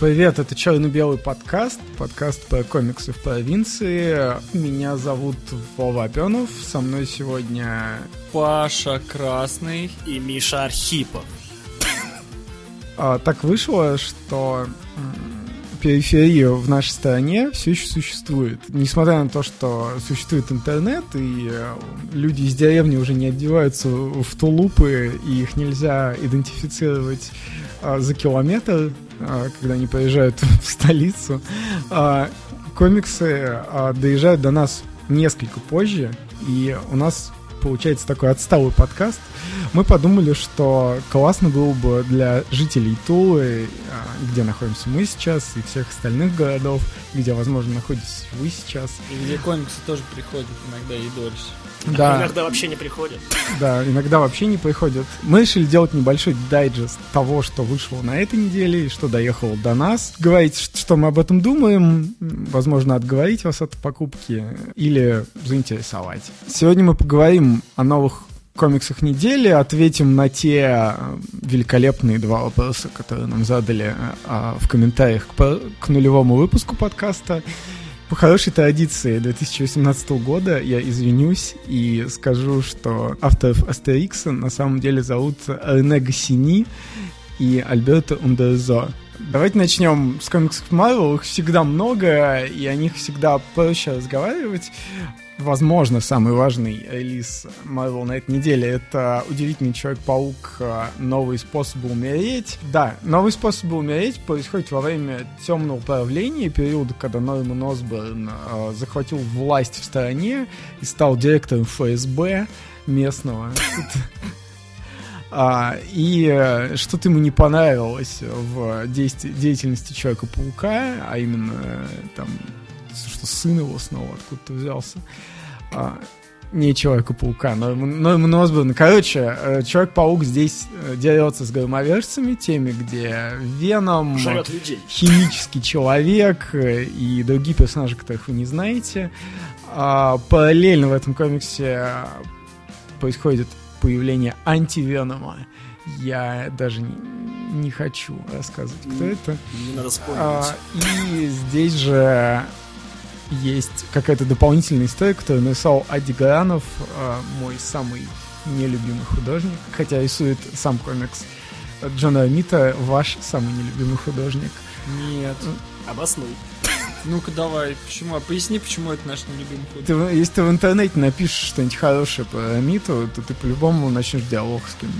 Привет, это черно-белый подкаст, подкаст про комиксы в провинции. Меня зовут Вова Опенов, со мной сегодня Паша Красный и Миша Архипов. А, так вышло, что периферия в нашей стране все еще существует. Несмотря на то, что существует интернет, и э, люди из деревни уже не одеваются в тулупы, и их нельзя идентифицировать а, за километр, когда они приезжают в столицу. А, комиксы доезжают до нас несколько позже, и у нас получается такой отсталый подкаст, мы подумали, что классно было бы для жителей Тулы, а, где находимся мы сейчас, и всех остальных городов, где, возможно, находитесь вы сейчас. И где комиксы тоже приходят иногда и дольше. Да. иногда вообще не приходят. Да, иногда вообще не приходят. Мы решили делать небольшой дайджест того, что вышло на этой неделе и что доехало до нас. Говорить, что мы об этом думаем, возможно, отговорить вас от покупки или заинтересовать. Сегодня мы поговорим о новых комиксах недели, ответим на те великолепные два вопроса, которые нам задали а, в комментариях к, к нулевому выпуску подкаста. По хорошей традиции 2018 года я извинюсь и скажу, что авторов Астерикса на самом деле зовут Рене Гассини и Альберто Ундерзо. Давайте начнем с комиксов Marvel. Их всегда много, и о них всегда проще разговаривать возможно, самый важный релиз Marvel на этой неделе — это «Удивительный Человек-паук. Э, новый способ умереть». Да, новый способ умереть происходит во время темного правления, периода, когда Норман Осборн э, захватил власть в стране и стал директором ФСБ местного. А, и э, что-то ему не понравилось в действии, деятельности Человека-паука, а именно э, там что сын его снова откуда-то взялся. А, не Человека-паука, но, но Носборн. Короче, э, Человек-паук здесь э, дерется с громовержцами, теми, где Веном, химический человек э, и другие персонажи, которых вы не знаете. А, параллельно в этом комиксе происходит появление антивенома. Я даже не, не хочу рассказывать, кто не, это. Не надо вспомнить. А, и здесь же есть какая-то дополнительная история, которую написал Ади Гаранов, э, мой самый нелюбимый художник, хотя рисует сам комикс Джона Амита, ваш самый нелюбимый художник. Нет. Обоснуй. Ну-ка давай, почему? А поясни, почему это наш нелюбимый художник. Ты, если ты в интернете напишешь что-нибудь хорошее про Амиту, то ты по-любому начнешь диалог с кем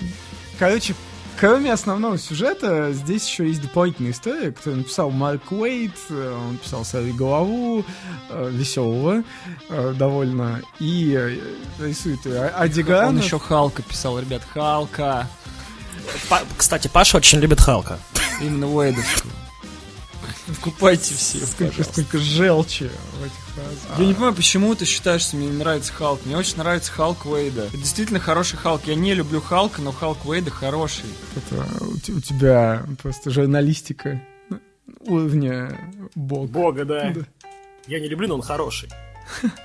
Короче, Кроме основного сюжета, здесь еще есть дополнительная история, которую написал Марк Уэйт, э, он писал «Сорви голову», э, веселого э, довольно, и рисует Адиган. Он еще Халка писал, ребят, Халка. Кстати, Паша очень любит Халка. Именно Уэйдовскую. Купайте все, сколько, сколько желчи в этих фразах. Я не понимаю, почему ты считаешь, что мне не нравится Халк. Мне очень нравится Халк Уэйда. Это действительно хороший Халк. Я не люблю Халка, но Халк Уэйда хороший. Это у тебя просто журналистика уровня бога. Бога, да. да. Я не люблю, но он хороший.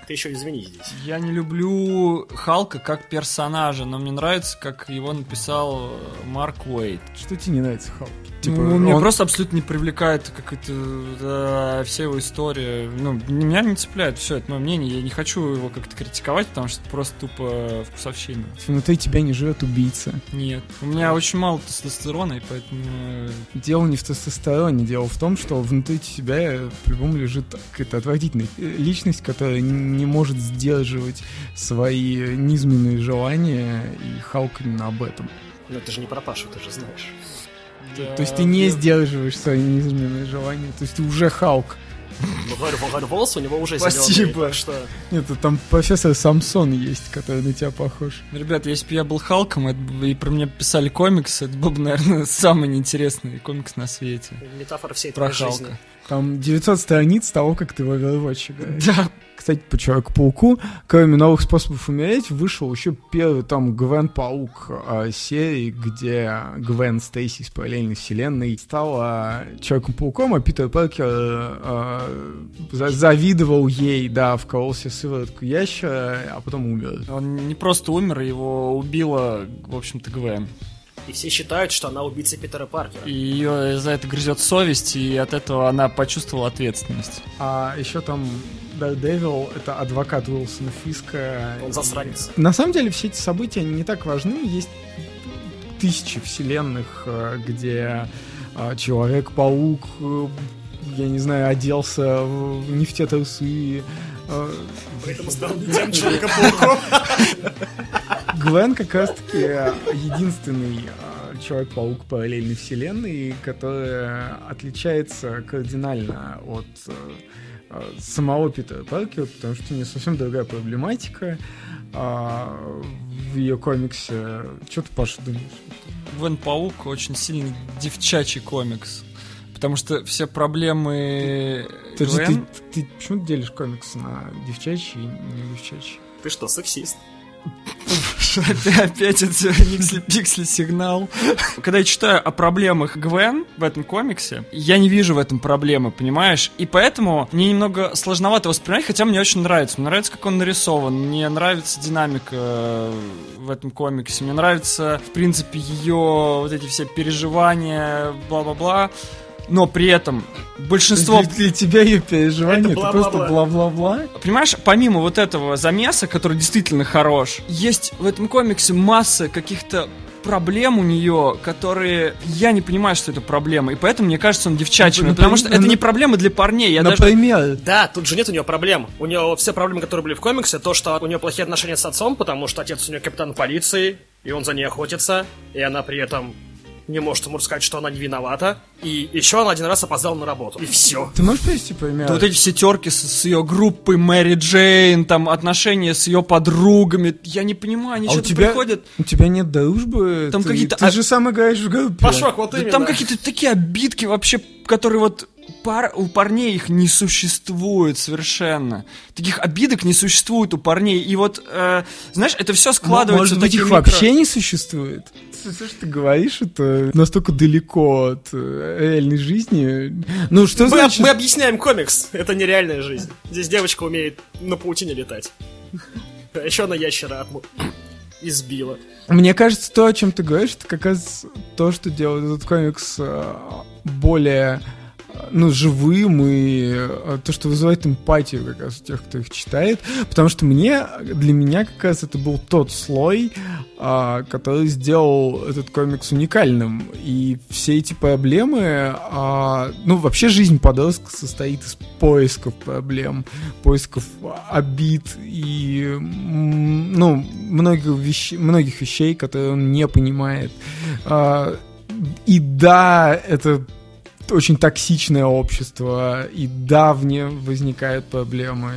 Ты еще извини здесь. Я не люблю Халка как персонажа, но мне нравится, как его написал Марк Уэйт. Что тебе не нравится Халк? Типа, ну, он... Меня просто абсолютно не привлекает какая-то да, вся его история. Ну, меня не цепляет все, это мое мнение. Я не хочу его как-то критиковать, потому что это просто тупо вкусовщина. Внутри тебя не живет убийца. Нет. У меня очень мало тестостерона, и поэтому... Дело не в тестостероне, дело в том, что внутри тебя по-любому лежит какая-то отвратительная личность, которая не может сдерживать свои низменные желания, и Халк именно об этом. Но это же не про Пашу, ты же знаешь. То есть ты не сдерживаешь свои низменные желания, то есть ты уже Халк. Ну, говорю, волос у него уже Спасибо. что... Нет, там профессор Самсон есть, который на тебя похож. Ребят, если бы я был Халком и про меня писали комикс, это был бы, наверное, самый неинтересный комикс на свете. Метафора всей про Халка. жизни. Там 900 страниц того, как ты в Overwatch играешь. Да, кстати, по Человеку-пауку, кроме новых способов умереть, вышел еще первый там Гвен Паук э, серии, где Гвен Стейси из параллельной вселенной стала Человеком-пауком, а Питер Паркер э, э, завидовал ей, да, вкололся сыворотку ящера, а потом умер. Он не просто умер, его убила, в общем-то, Гвен. И все считают, что она убийца Питера Паркера. И ее за это грызет совесть, и от этого она почувствовала ответственность. А еще там Daredevil — это адвокат Уилсона Фиска. Он засранец. На самом деле все эти события не так важны. Есть тысячи вселенных, э, где э, Человек-паук, э, я не знаю, оделся в нефтетрусы. Поэтому стал тем Человека-пауком. Гвен как раз-таки единственный э, Человек-паук параллельной вселенной, которая отличается кардинально от э, э, самого Питера Паркера, потому что у нее совсем другая проблематика. А, в ее комиксе... Что ты, Паша, думаешь? Гвен Паук очень сильный девчачий комикс. Потому что все проблемы ты, Гвен... ты почему ты делишь комикс на девчачий и не девчачий? Ты что, сексист? Опять это пиксли сигнал. Когда я читаю о проблемах Гвен в этом комиксе, я не вижу в этом проблемы, понимаешь? И поэтому мне немного сложновато воспринимать, хотя мне очень нравится. Мне нравится, как он нарисован, мне нравится динамика э, в этом комиксе, мне нравится, в принципе, ее вот эти все переживания, бла-бла-бла. Но при этом большинство... Для, для тебя ее переживания Это это, просто бла-бла-бла. Понимаешь, помимо вот этого замеса, который действительно хорош, есть в этом комиксе масса каких-то проблем у нее, которые я не понимаю, что это проблема, и поэтому мне кажется, он девчачий, Ну, потому что это не проблемы для парней, я даже... Например, Да, тут же нет у нее проблем. У нее все проблемы, которые были в комиксе, то, что у нее плохие отношения с отцом, потому что отец у нее капитан полиции, и он за ней охотится, и она при этом не может ему сказать, что она не виновата. И еще она один раз опоздала на работу. И все. ты можешь привести пример? Да вот эти все терки с, с ее группой Мэри Джейн, там отношения с ее подругами, я не понимаю, они а что-то тебя, приходят... у тебя нет дружбы? Там ты, какие-то Ты об- же сам играешь в группе. Пашок, вот Да именно. там какие-то такие обидки вообще, которые вот пар, у парней их не существует совершенно. Таких обидок не существует у парней. И вот, э, знаешь, это все складывается Может быть, их микро- вообще не существует? Все, что ты говоришь, это настолько далеко от э, реальной жизни. Ну, что Мы, значит? мы объясняем комикс. Это нереальная жизнь. Здесь девочка умеет на паутине летать. А еще она ящера. Избила. Мне кажется, то, о чем ты говоришь, это как раз то, что делает этот комикс э, более ну, живым и э, то, что вызывает эмпатию как раз у тех, кто их читает. Потому что мне, для меня как раз это был тот слой, а, который сделал этот комикс уникальным. И все эти проблемы, а, ну, вообще жизнь подростка состоит из поисков проблем, поисков обид и, ну, многих, вещ- многих вещей, которые он не понимает. А, И да, это очень токсичное общество, и да, в нем возникают проблемы.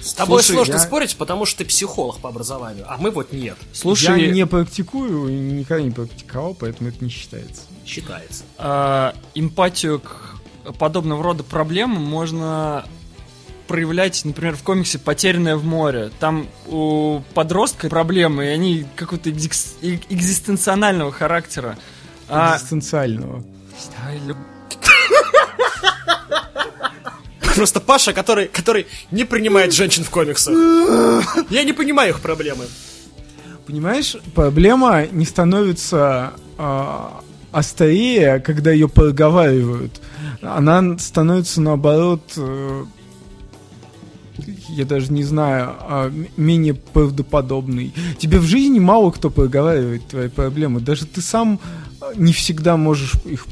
С тобой Слушай, сложно я- спорить, потому что ты психолог по образованию, а мы вот нет. Слушай, Я не практикую и никогда не практиковал, поэтому это не считается. Считается. э, эмпатию к подобного рода проблемам можно проявлять, например, в комиксе «Потерянное в море». Там у подростка проблемы, и они какого-то экзис- экзистенционального характера. А, Экзистенциального. Ай, лю- Просто Паша, который, который не принимает женщин в комиксах. Я не понимаю их проблемы. Понимаешь, проблема не становится а, острее, когда ее проговаривают. Она становится наоборот, э, я даже не знаю, м- менее правдоподобной. Тебе в жизни мало кто проговаривает твои проблемы. Даже ты сам а, не всегда можешь их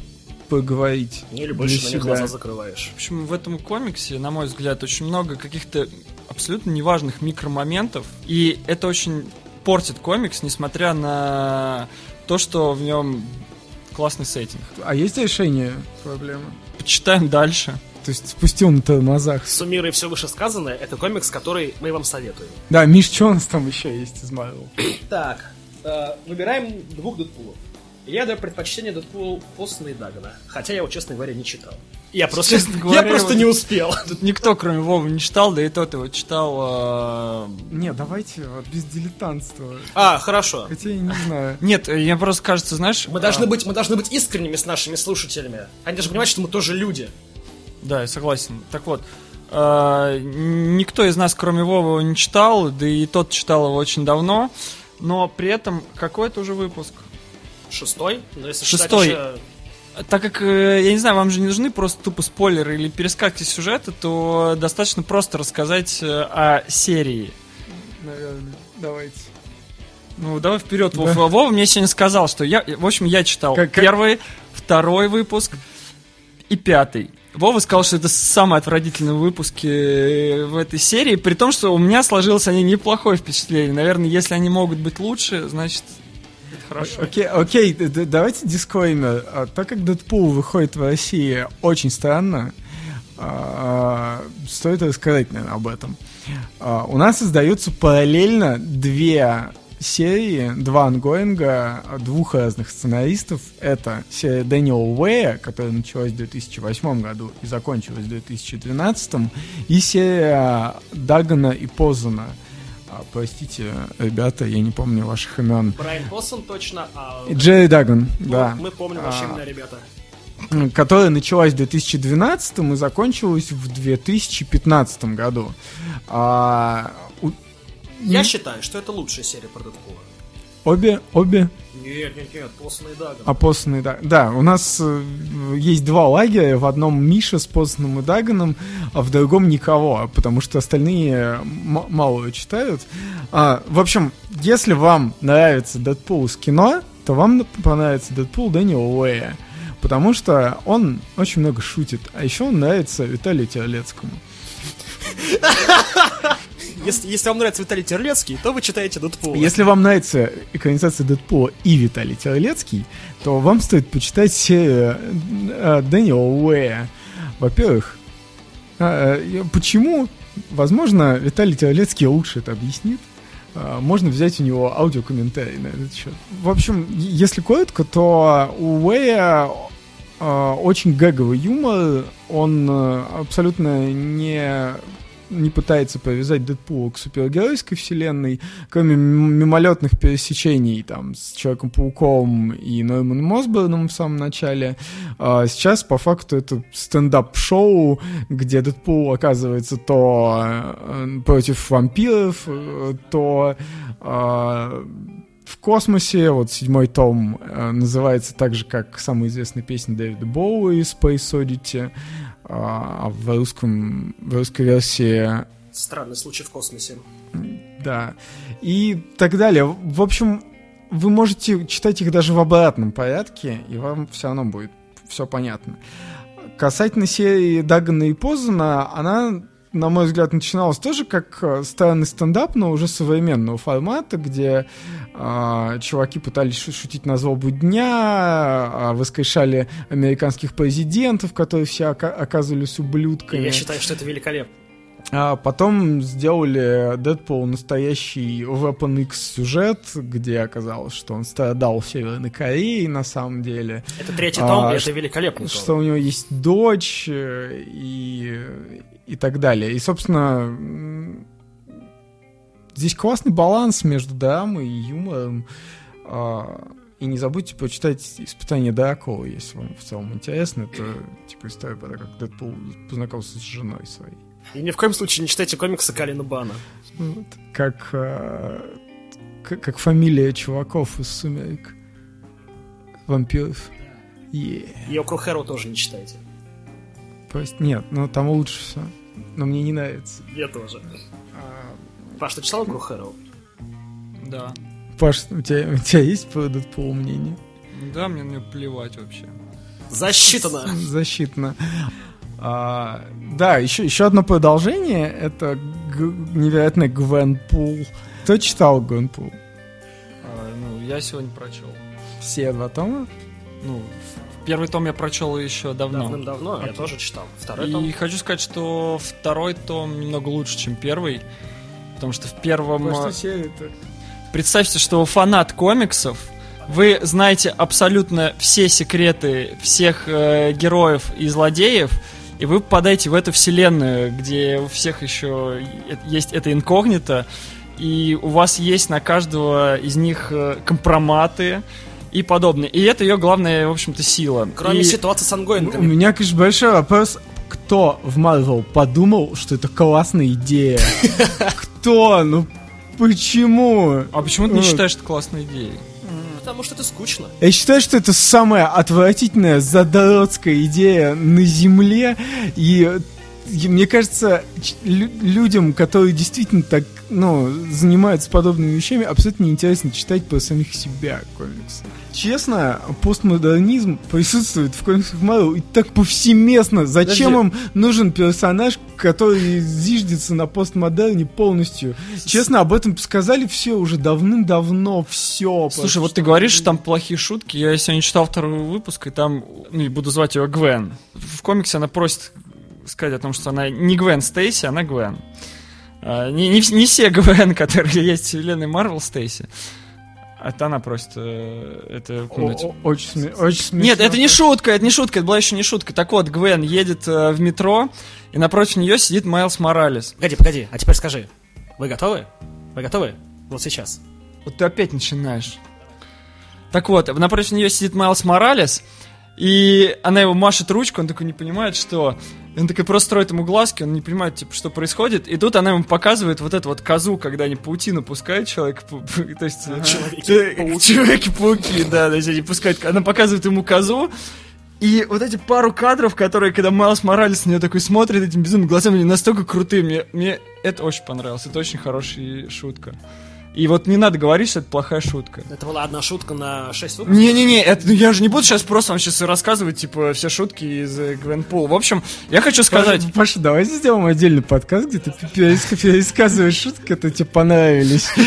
проговорить. Или больше на них глаза закрываешь. В общем, в этом комиксе, на мой взгляд, очень много каких-то абсолютно неважных микромоментов. И это очень портит комикс, несмотря на то, что в нем классный сеттинг. А есть решение проблемы? Почитаем дальше. То есть спустил на тормозах. Суммируя все вышесказанное, это комикс, который мы вам советуем. Да, Миш, что у нас там еще есть из Марвел? Так, э, выбираем двух Дэдпулов. Я даю предпочтение Дэдпулу Постона и Дагана. Хотя я его, честно говоря, не читал. Я просто, Честно я говоря, просто вот- не успел. Тут никто, кроме Вовы, не читал, да и тот его читал. э, Не, давайте вот без дилетантства. А, хорошо. Хотя я не знаю. Нет, я просто кажется, знаешь... Мы должны, а, быть, мы должны быть искренними с нашими слушателями. Они должны понимать, что мы тоже люди. Да, я согласен. Так вот, э, никто из нас, кроме Вовы, его не читал, да и тот читал его очень давно, но при этом какой это уже выпуск? Шестой? Но если Шестой. считать еще- Так как, э, я не знаю, вам же не нужны просто тупо спойлеры или перескаки сюжета, то достаточно просто рассказать э, о серии. Наверное, давайте. Ну, давай вперед, Вов. Да. Вова мне сегодня сказал, что я, в общем, я читал Как- как- первый, второй выпуск и пятый. Вова сказал, что это самые отвратительные выпуски э, в этой серии, при том, что у меня сложилось они неплохое впечатление. Наверное, если они могут быть лучше, значит, хорошо. Окей, окей, давайте дисклеймер. А, Так как Дэдпул выходит в России очень странно, а, стоит рассказать, наверное, об этом. А, У нас издаются параллельно две серии, два ангоинга двух разных сценаристов. Это серия Дэниела Уэя, которая началась в 2008 году и закончилась в 2012, и серия Дагана и Позана. А, Простите, ребята, я не помню ваших имен. Брайан Поссон точно, а Джерри Даган, ну, да. мы помним ваши А, имена, ребята. Которая началась в 2012 и закончилась в 2015 году. А, у- Я считаю, что это лучшая серия про Дэдпула. обе, обе Нет, нет, нет, Поссон и Даган. опоссаны, да. Да, у нас э, есть два лагеря. В одном Миша с Поссаном и Даганом, а в другом никого, потому что остальные м- мало читают. А, в общем, если вам нравится Дэдпул с кино, то вам понравится Дэдпул Дэниела Уэя. Потому что он очень много шутит. А еще он нравится Виталию Терлецкому. Если, если вам нравится Виталий Терлецкий, то вы читаете Дэдпула. Если вам нравится экранизация Дэдпула и Виталий Терлецкий, то вам стоит почитать серию э, Дэниела Уэя. Во-первых, э, э, почему? Возможно, Виталий Терлецкий лучше это объяснит. Э, Можно взять у него аудиокомментарий на этот счет. В общем, если коротко, то у Уэя э, очень гэговый юмор. Он э, абсолютно не не пытается повязать Дэдпула к супергеройской вселенной, кроме мимолетных пересечений там с Человеком-пауком и Нойманом Осборном в самом начале. А сейчас, по факту, это стендап-шоу, где Дэдпул оказывается то э, против вампиров, э, то э, в космосе, вот седьмой том называется так же, как самая известная песня Дэвида Боуи Space Oddity, а в, русском, в русской версии Странный случай в космосе. да. И так далее. В общем, вы можете читать их даже в обратном порядке, и вам все равно будет все понятно. Касательно серии Дагана и Позана, она, на мой взгляд, начиналась тоже как э, странный стендап, но уже современного формата, где а, чуваки пытались шу- шутить на злобу дня, а, воскрешали американских президентов, которые все ока- оказывались И ублюдками. я считаю, что это великолепно. А потом сделали Дэдпул настоящий Weapon X сюжет, где оказалось, что он страдал в Северной Корее на самом деле, Это третий А, том, ш- это великолепный том. что у него есть дочь э, и, и так далее. И, собственно, здесь классный баланс между драмой и юмором. А, И не забудьте почитать «Испытание Дракула», если вам в целом интересно. Это типа история про то, как Дэдпул познакомился с женой своей. И ни в коем случае не читайте комиксы Калина Бана. Вот, как, э, к- как фамилия чуваков из «Сумерек». Вампиров. Е. И Окру Хэру тоже не читайте. Просто нет, ну там лучше все. Но мне не нравится. Я тоже. А, Паш, ты читал Окру Хэру? Да. Паш, у тебя, у тебя есть по Дэдпулу мнение? Да, мне на неё плевать вообще. Засчитано. Защитно. А, да, еще, еще одно продолжение. Это г- невероятный Гвенпул. Кто читал Гвенпул? А, ну, я сегодня прочел. Все два тома? Ну, первый том я прочел еще давно. Давным-давно, я тоже читал. Второй том. И хочу сказать, что второй том немного лучше, чем первый. Потому что в первом... э, серия-то? Представьте, что вы фанат комиксов, вы знаете абсолютно все секреты всех э, героев и злодеев, и вы попадаете в эту вселенную, где у всех еще есть это инкогнито, и у вас есть на каждого из них э, компроматы и подобное. И это ее главная, в общем-то, сила. Кроме И- ситуации с У ангоингами. меня, конечно, большой вопрос. Кто в Marvel подумал, что это классная идея? Кто? Ну, почему? А почему ты не считаешь это классной идеей? Потому что это скучно. Я считаю, что это самая отвратительная задротская идея на Земле. И, и мне кажется, лю- людям, которые действительно так, ну, занимаются подобными вещами, абсолютно неинтересно читать про самих себя комиксы. Честно, постмодернизм присутствует в комиксах Марвел и так повсеместно. Зачем Подожди. им нужен персонаж, который зиждется на постмодерне полностью? Честно, об этом сказали все уже давным-давно, все. Слушай, вот ты говоришь, что там плохие шутки. Я сегодня читал второй выпуск, и там, ну, и буду звать ее Гвен. В комиксе она просит сказать о том, что она не Гвен Стейси, она Гвен. А, Не, не, не все Гвен, которые есть в вселенной Марвел Стейси. Это она просит э, это упомянуть. Очень, сме- очень смешно. Нет, это не шутка, это не шутка, это была еще не шутка. Так вот, Гвен едет э, в метро, и напротив нее сидит Майлз Моралес. Погоди, погоди, а теперь скажи, вы готовы? Вы готовы? Вот сейчас. Вот ты опять начинаешь. Так вот, напротив нее сидит Майлз Моралес, и она его машет ручку, он такой не понимает, что... И Он такой просто строит ему глазки, он не понимает, типа, что происходит. И тут она ему показывает вот эту вот козу, когда они паутину пускают человек, то есть... э, Человеки-пауки. Да, то есть они пускают... Она показывает ему козу, и вот эти пару кадров, которые, когда Майлз Моралес на нее такой смотрит этими безумными глазами, они настолько крутые. Мне, мне это очень понравилось. Это очень хорошая шутка. И вот не надо говорить, что это плохая шутка. Это была одна шутка на 6 выпусков. Не-не-не, это, ну, я же не буду сейчас просто вам сейчас рассказывать, типа, все шутки из э, Гвенпул. В общем, я хочу сказать... Паша, Паша, давай сделаем отдельный подкаст, где ты перес- пересказываешь шутки, которые тебе понравились.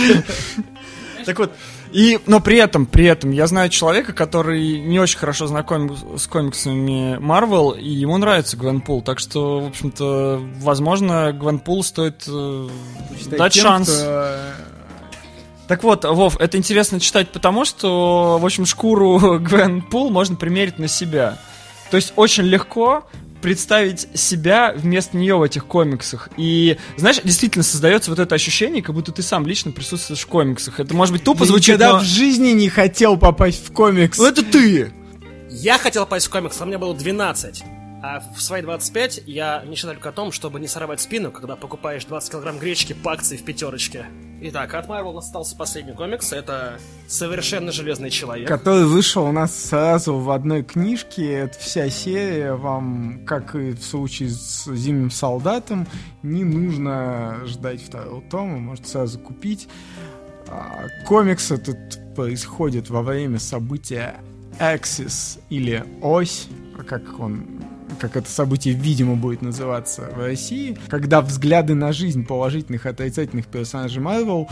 Так вот, и, но при этом, при этом, я знаю человека, который не очень хорошо знаком с комиксами Марвел, и ему нравится Гвенпул, так что, в общем-то, возможно, Гвенпул стоит э, дать Тем, шанс. кто- Так вот, Вов, это интересно читать потому, что, в общем, шкуру Гвен Пул можно примерить на себя. То есть очень легко представить себя вместо нее в этих комиксах. И, знаешь, действительно создается вот это ощущение, как будто ты сам лично присутствуешь в комиксах. Это может быть тупо Я звучит, никогда но... в жизни не хотел попасть в комикс. Ну, это ты! Я хотел попасть в комикс, а мне было 12. А в свои 25 я мечтаю только о том, чтобы не сорвать спину, когда покупаешь 20 килограмм гречки по акции в пятерочке. Итак, от Marvel остался последний комикс. Это «Совершенно железный человек». который вышел у нас сразу в одной книжке. Это вся серия. Вам, как и в случае с Зимним солдатом, не нужно ждать второго тома. Можете сразу купить. А, Комикс этот происходит во время события Axis или Ось, как он как это событие, видимо, будет называться в России, когда взгляды на жизнь положительных и отрицательных персонажей Марвел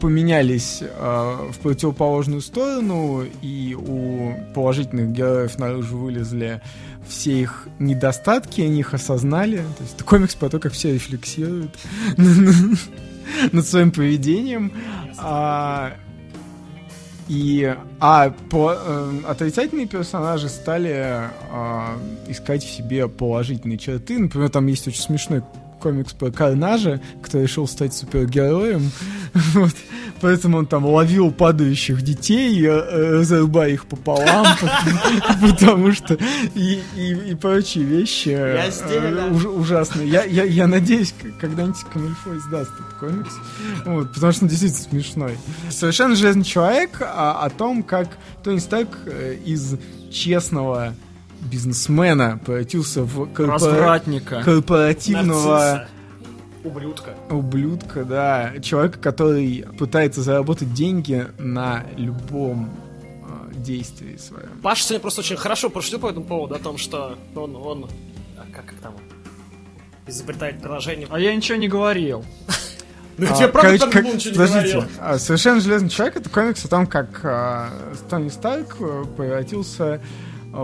поменялись э, в противоположную сторону, и у положительных героев наружу вылезли все их недостатки, они их осознали. То есть это комикс про то, как все рефлексируют над своим поведением. И, а по, э, отрицательные персонажи стали э, искать в себе положительные черты. Например, там есть очень смешной комикс про Карнажа, который решил стать супергероем. Вот. Поэтому он там ловил падающих детей, э, разрубая их пополам, потому что и, прочие вещи э, ужасные. Я, надеюсь, когда-нибудь Камильфо издаст этот комикс, потому что он действительно смешной. Совершенно железный человек а, о том, как Тони Старк э, из честного бизнесмена превратился в корпора- Развратника. корпоративного Нарцисса. Ублюдка. ублюдка, да, человека, который пытается заработать деньги на любом э, действии своем. Паша сегодня просто очень хорошо пошутил по этому поводу, о том, что он, он а как, как там, изобретает приложение. А я ничего не говорил. Ну, я А, тебе правда короче, так ничего не подождите, говорил. а, Совершенно железный человек это комикс о том, как а, Тони Старк э, превратился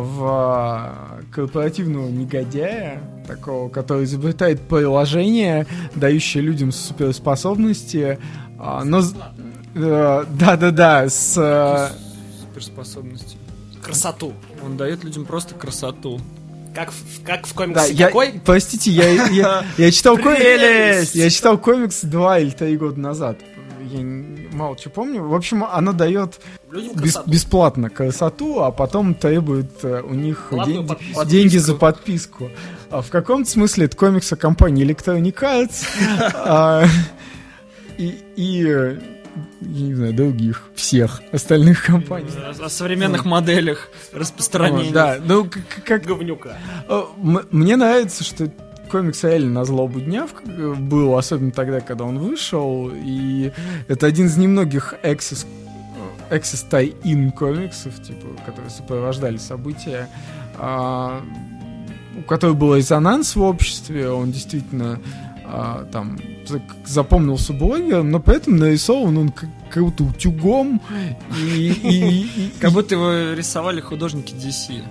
в а, корпоративного негодяя, такого, который изобретает приложение, дающее людям суперспособности, а, но э, да-да-да, с э, Суперспособности. Красоту. Он дает людям просто красоту. Как в, как в Да, комиксе я, какой? простите, я, я, я читал комикс, я читал комикс два или три года назад. Я мало что помню. В общем, она дает Людям бес- бесплатно красоту, а потом требует э, у них Платную деньги, подписку. деньги за подписку. А в каком-то смысле это комикс о компании Electronic Arts. А, И, и, э, я не знаю, других, всех остальных компаний. О современных моделях распространения. Да, ну как... Говнюка. Э, Мне нравится, что комикс реально на злобу дня э, был, особенно тогда, когда он вышел, и это один из немногих Access, э, Access Tie-In комиксов, типа, которые сопровождали события, а, у которого был резонанс в обществе, он действительно а, там за- запомнился блогером, но при этом нарисован он будто утюгом и- Как будто его рисовали художники DC.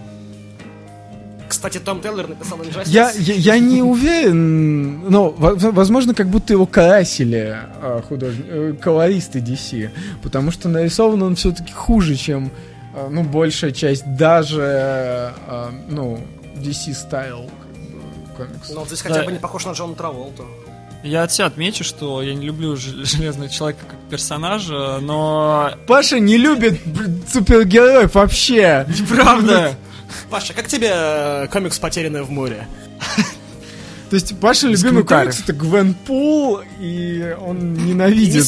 Кстати, Том Тейлор написал Injustice. Я, я, я не уверен, но во- возможно, как будто его красили а, художни- э, колористы DC, потому что нарисован он все-таки хуже, чем а, ну большая часть даже а, ну DC стайл комикс. Но он здесь Да. хотя бы не похож на Джона Траволту. Я от себя отмечу, что я не люблю Железного Человека как персонажа, но... Паша не любит супергероев вообще. Правда! Паша, как тебе э, комикс «Потерянная в море»? То есть Паша любимый комикс это Гвен Пул, и он ненавидит.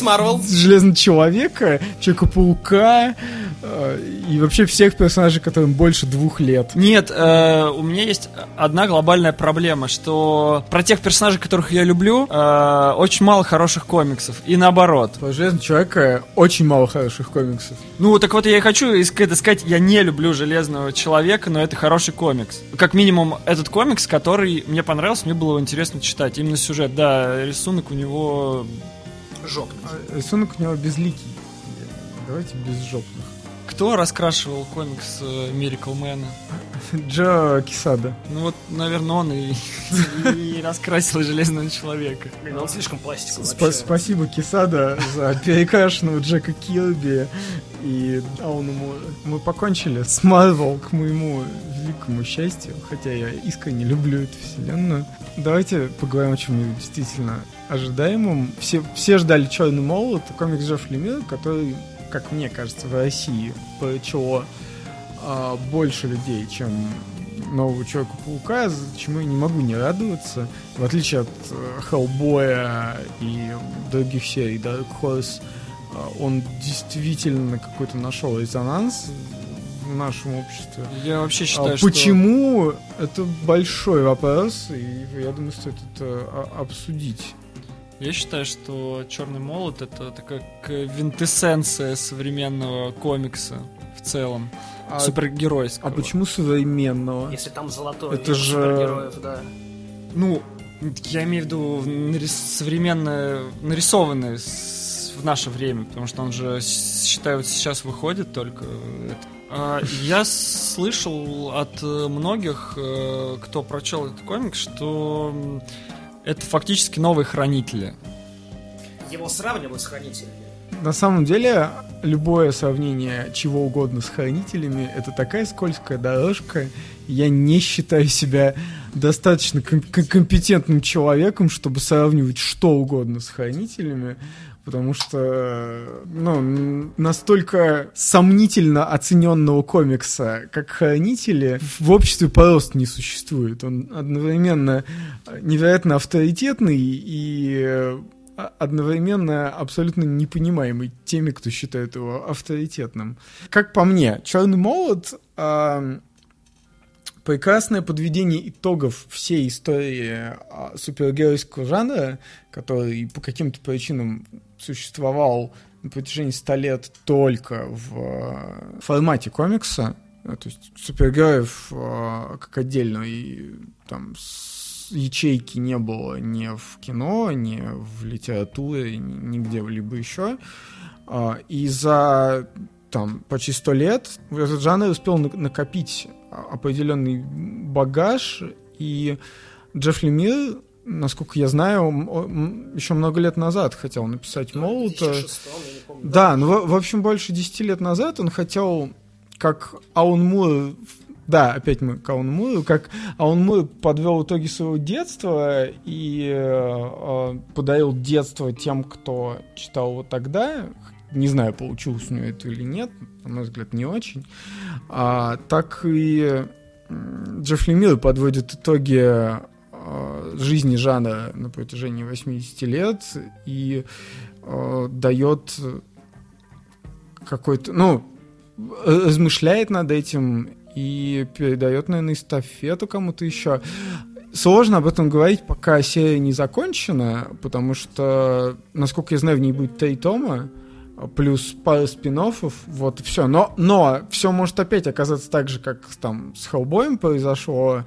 Железного Человека, Человека-паука э, и вообще всех персонажей, которым больше двух лет. Нет, э, у меня есть одна глобальная проблема, что про тех персонажей, которых я люблю, э, очень мало хороших комиксов. И наоборот. Про Железного Человека очень мало хороших комиксов. Ну, так вот я и хочу это сказать, я не люблю Железного Человека, но это хороший комикс. Как минимум, этот комикс, который мне понравился, мне было его интересно читать. Именно сюжет, да, рисунок у него... Жопный. А Рисунок у него безликий. Давайте без жопных. Кто раскрашивал комикс э, Miracle Man? Джо Кисада. Ну вот, наверное, он и, и раскрасил Железного Человека. Блин, он слишком пластиковый вообще. спасибо Кисада за перекрашенного Джека Кирби и Ауну Мура. Мы покончили с Марвел к моему великому счастью, хотя я искренне люблю эту вселенную. Давайте поговорим о чем-нибудь действительно ожидаемом. Все, все ждали Черный молот, комикс Джефф Лемир, который, как мне кажется, в России привлечело а, больше людей, чем нового Человека-паука, чему я не могу не радоваться. В отличие от э, Хеллбоя и других серий Dark Horse, э, он действительно какой-то нашел резонанс в нашем обществе. Я вообще А считаю, что... почему? Это большой вопрос, и я думаю, стоит это а, обсудить. Я считаю, что Черный молот это такая квинтэссенция современного комикса в целом. А, супергеройского. а почему современного? Если там золотой Это век же- супергероев, да. Ну, я имею в виду нарис- современное, нарисованное с- в наше время, потому что он же, считаю, вот сейчас выходит только. А, Я слышал от э, многих, э, кто прочел этот комикс, что это фактически новые хранители. Его сравнивают с хранителями. На самом деле, любое сравнение чего угодно с хранителями это такая скользкая дорожка. Я не считаю себя достаточно ком- компетентным человеком, чтобы сравнивать что угодно с хранителями. Потому что, ну, настолько сомнительно оцененного комикса, как хранители, в обществе просто не существует. Он одновременно невероятно авторитетный и э, одновременно абсолютно непонимаемый теми, кто считает его авторитетным. Как по мне, Черный молот ам, прекрасное подведение итогов всей истории а, супергеройского жанра, который по каким-то причинам существовал на протяжении 100 лет только в э, формате комикса, э, то есть супергероев э, как отдельной там ячейки не было ни в кино, ни в литературе, ни- нигде либо еще. А, И за там почти сто лет этот жанр успел на- накопить а, определенный багаж, и Джефф Лемир, насколько я знаю, еще много лет назад хотел написать Молота. 2006 я не помню. Да, ну, в, в общем, больше 10 лет назад он хотел, как Аун Мур, да, опять мы к Аун Муру, как Аун Мур подвел итоги своего детства и э, э, подарил детство тем, кто читал его тогда. Не знаю, получилось у него это или нет, на мой взгляд, не очень. А, так и Джефф Лемир подводит итоги а, жизни жанра на протяжении 80 лет и э, дает какой-то, ну, размышляет над этим и передает, наверное, эстафету кому-то еще. Сложно об этом говорить, пока серия не закончена, потому что, насколько я знаю, в ней будет три тома, плюс пара спин вот все. Но, но все может опять оказаться так же, как там с Хеллбоем произошло.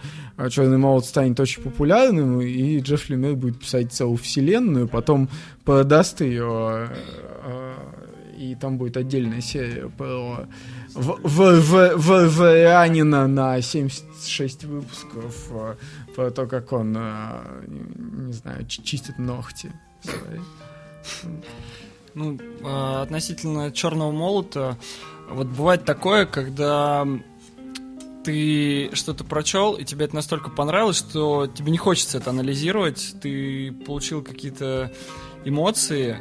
Черный молот станет очень популярным, и Джефф Лемер будет писать целую вселенную, потом продаст ее, э, и там будет отдельная серия про в, в, в, в, в Ранина на 76 выпусков про то, как он, не знаю, чистит ногти свои. Ну, а, относительно черного молота, вот бывает такое, когда ты что-то прочел, и тебе это настолько понравилось, что тебе не хочется это анализировать, ты получил какие-то эмоции,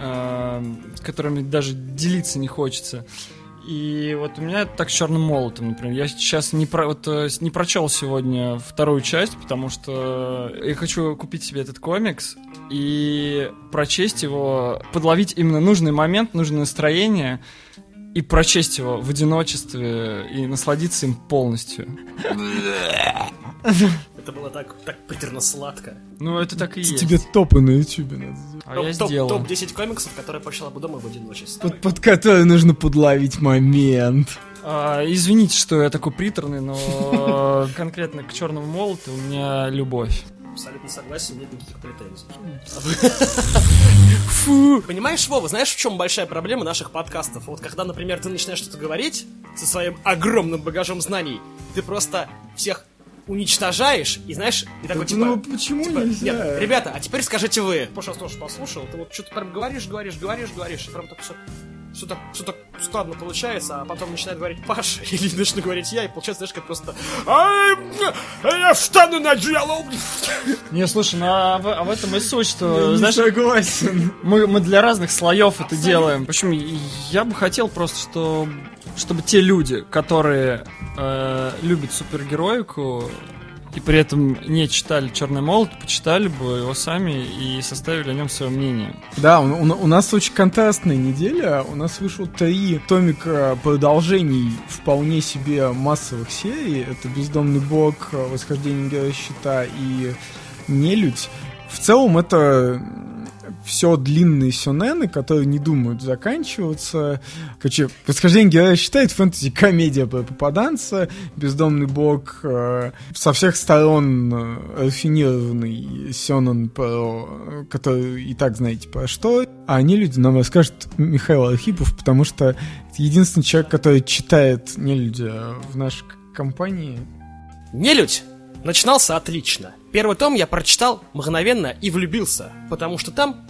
а, которыми даже делиться не хочется. И вот у меня так с черным молотом, например. Я сейчас не, про, вот, э, не прочел сегодня вторую часть, потому что я хочу купить себе этот комикс и прочесть его, подловить именно нужный момент, нужное настроение и прочесть его в одиночестве и насладиться им полностью. Это было так, так приторно сладко. Ну, это так и есть. Тебе топы на ютубе надо А топ, я топ, сделал. Топ-10 комиксов, которые прочитал бы дома в одиночестве. Под, под которые нужно подловить момент. А, извините, что я такой приторный, но конкретно к черному молоту у меня любовь абсолютно согласен, нет никаких претензий. Фу. Понимаешь, Вова, знаешь, в чем большая проблема наших подкастов? Вот когда, например, ты начинаешь что-то говорить со своим огромным багажом знаний, ты просто всех уничтожаешь, и знаешь, и такой, типа... Ну, почему типа, нельзя? Нет, ребята, а теперь скажите вы. Пошел тоже послушал, ты вот что-то прям говоришь, говоришь, говоришь, говоришь, и прям так все все так, все так складно получается, а потом начинает говорить Паша, или начну говорить я, и получается, знаешь, как просто я штаны наделал! Не, слушай, ну а в, а в этом и суть, что, я знаешь, согласен. Мы, мы для разных слоев это делаем. Почему? Я бы хотел просто, что, чтобы те люди, которые э, любят супергероику, и при этом не читали «Черный молот», почитали бы его сами и составили о нем свое мнение. Да, у, у, у нас очень контрастная неделя. У нас вышло три томика продолжений вполне себе массовых серий. Это «Бездомный бог», «Восхождение героя щита» и «Нелюдь». В целом это все длинные сюнены, которые не думают заканчиваться. Короче, «Восхождение героя» считает фэнтези-комедия про попаданца, «Бездомный бог» э, со всех сторон э, рафинированный про, который и так знаете про что. А они люди нам расскажут Михаил Архипов, потому что единственный человек, который читает «Нелюдя» в нашей компании. «Нелюдь» начинался отлично. Первый том я прочитал мгновенно и влюбился, потому что там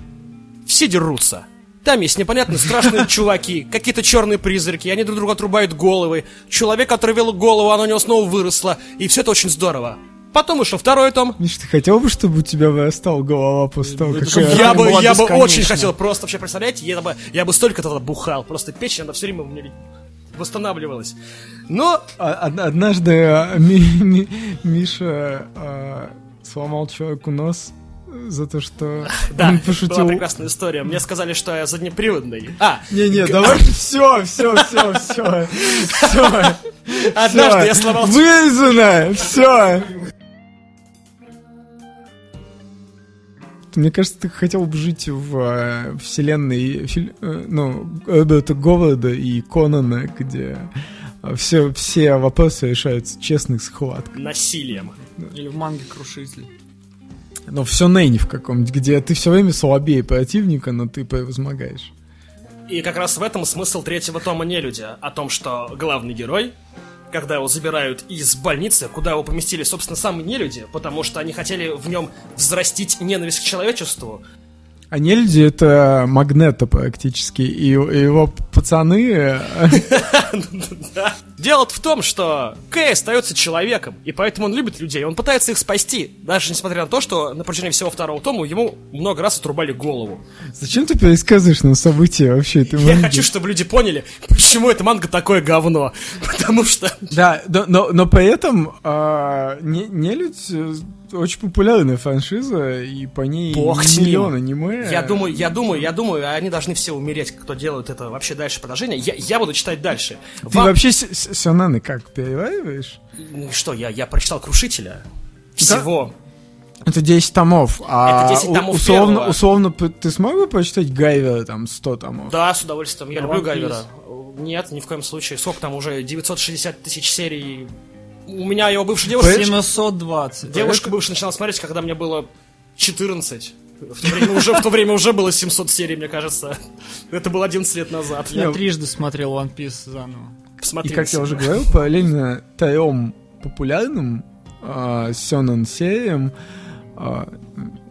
все дерутся. Там есть непонятные страшные чуваки, какие-то черные призраки, они друг другу отрубают головы. Человек отрубил голову, она у него снова выросла, и все это очень здорово. Потом вышел второй том. Миш, ты хотел бы, чтобы у тебя вырастала голова после того, как я... Я бы, я бы очень хотел, просто вообще, представляете, я бы, я бы столько тогда бухал, просто печень, она все время у меня восстанавливалась. Но... А, однажды ми, Миша а, сломал человеку нос за то, что да, он пошутил. была прекрасная история. Мне сказали, что я заднеприводный. А! Не-не, давай все, все, все, все, все. Однажды я сломал... Вырезано! Все! Мне кажется, ты хотел бы жить в э, вселенной фи, э, ну, Роберта Говарда и Конана, где все, все вопросы решаются честных схватках. Насилием. Или в манге Крушитель. Но все Нейни в каком-нибудь, где ты все время слабее противника, но ты превозмогаешь. И как раз в этом смысл третьего тома «Нелюдя», о том, что главный герой, когда его забирают из больницы, куда его поместили, собственно, самые нелюди, потому что они хотели в нем взрастить ненависть к человечеству, а нелюди это магнета практически, и, и его пацаны... Дело в том, что Кэй остается человеком, и поэтому он любит людей, он пытается их спасти, даже несмотря на то, что на протяжении всего второго тома ему много раз отрубали голову. Зачем ты пересказываешь нам события вообще этой Я манги? хочу, чтобы люди поняли, почему эта манга такое говно. Потому что... Да, но, но, но при этом а, не, нелюдь э, очень популярная франшиза, и по ней Бог с ним. миллион аниме. Я думаю, я думаю, я думаю, они должны все умереть, кто делает это вообще дальше продолжение. Я, я буду читать дальше. Ты Вам- вообще с- сёнэны как перевариваешь? Ну что, я, я прочитал Крушителя. Всего. Это 10 томов, а Это 10 томов условно, первого. условно ты смог бы прочитать Гайвера там 100 томов? Да, с удовольствием. Я А люблю? Гайвера. Нет, ни в коем случае. Сколько там уже? 960 тысяч серий. У меня его бывшая девушка... 720. Девушка бывшая начала смотреть, когда мне было 14. В то, время уже, в то время уже было 700 серий, мне кажется. Это было 11 лет назад. Я трижды смотрел One Piece заново. И Посмотрите. как я уже говорил, параллельно трем популярным э, сёнэн сериям а,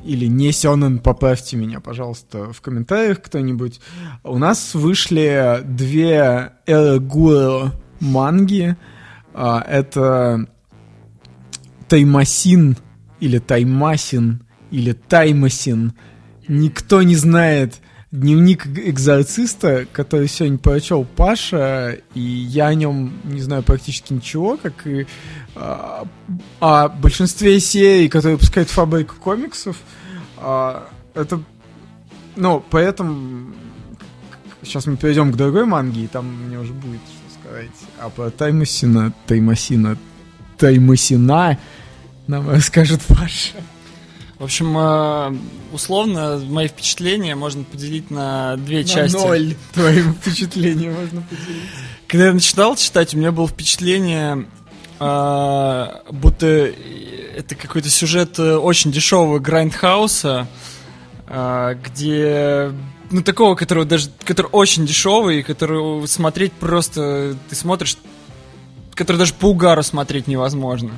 или не сёнэн, поправьте меня, пожалуйста, в комментариях кто-нибудь. У нас вышли две Эрагуро манги. А, это Таймасин или Таймасин или Таймасин. Никто не знает дневник экзорциста, который сегодня прочел Паша, и я о нем не знаю практически ничего, как и а, о большинстве серий, которые выпускает фабрика комиксов. А, это, ну, поэтому сейчас мы перейдем к другой манге, и там мне уже будет что сказать. А про Таймасина, Таймасина, Таймасина нам расскажет Паша. В общем, э, условно, мои впечатления можно поделить на две На части. ноль твоим впечатлением можно поделиться. Когда я начинал читать, у меня было впечатление, э, будто это какой-то сюжет э, очень дешевого грайндхауса, э, где ну такого, которого даже, который очень дешевый, который смотреть просто ты смотришь, который даже по угару смотреть невозможно.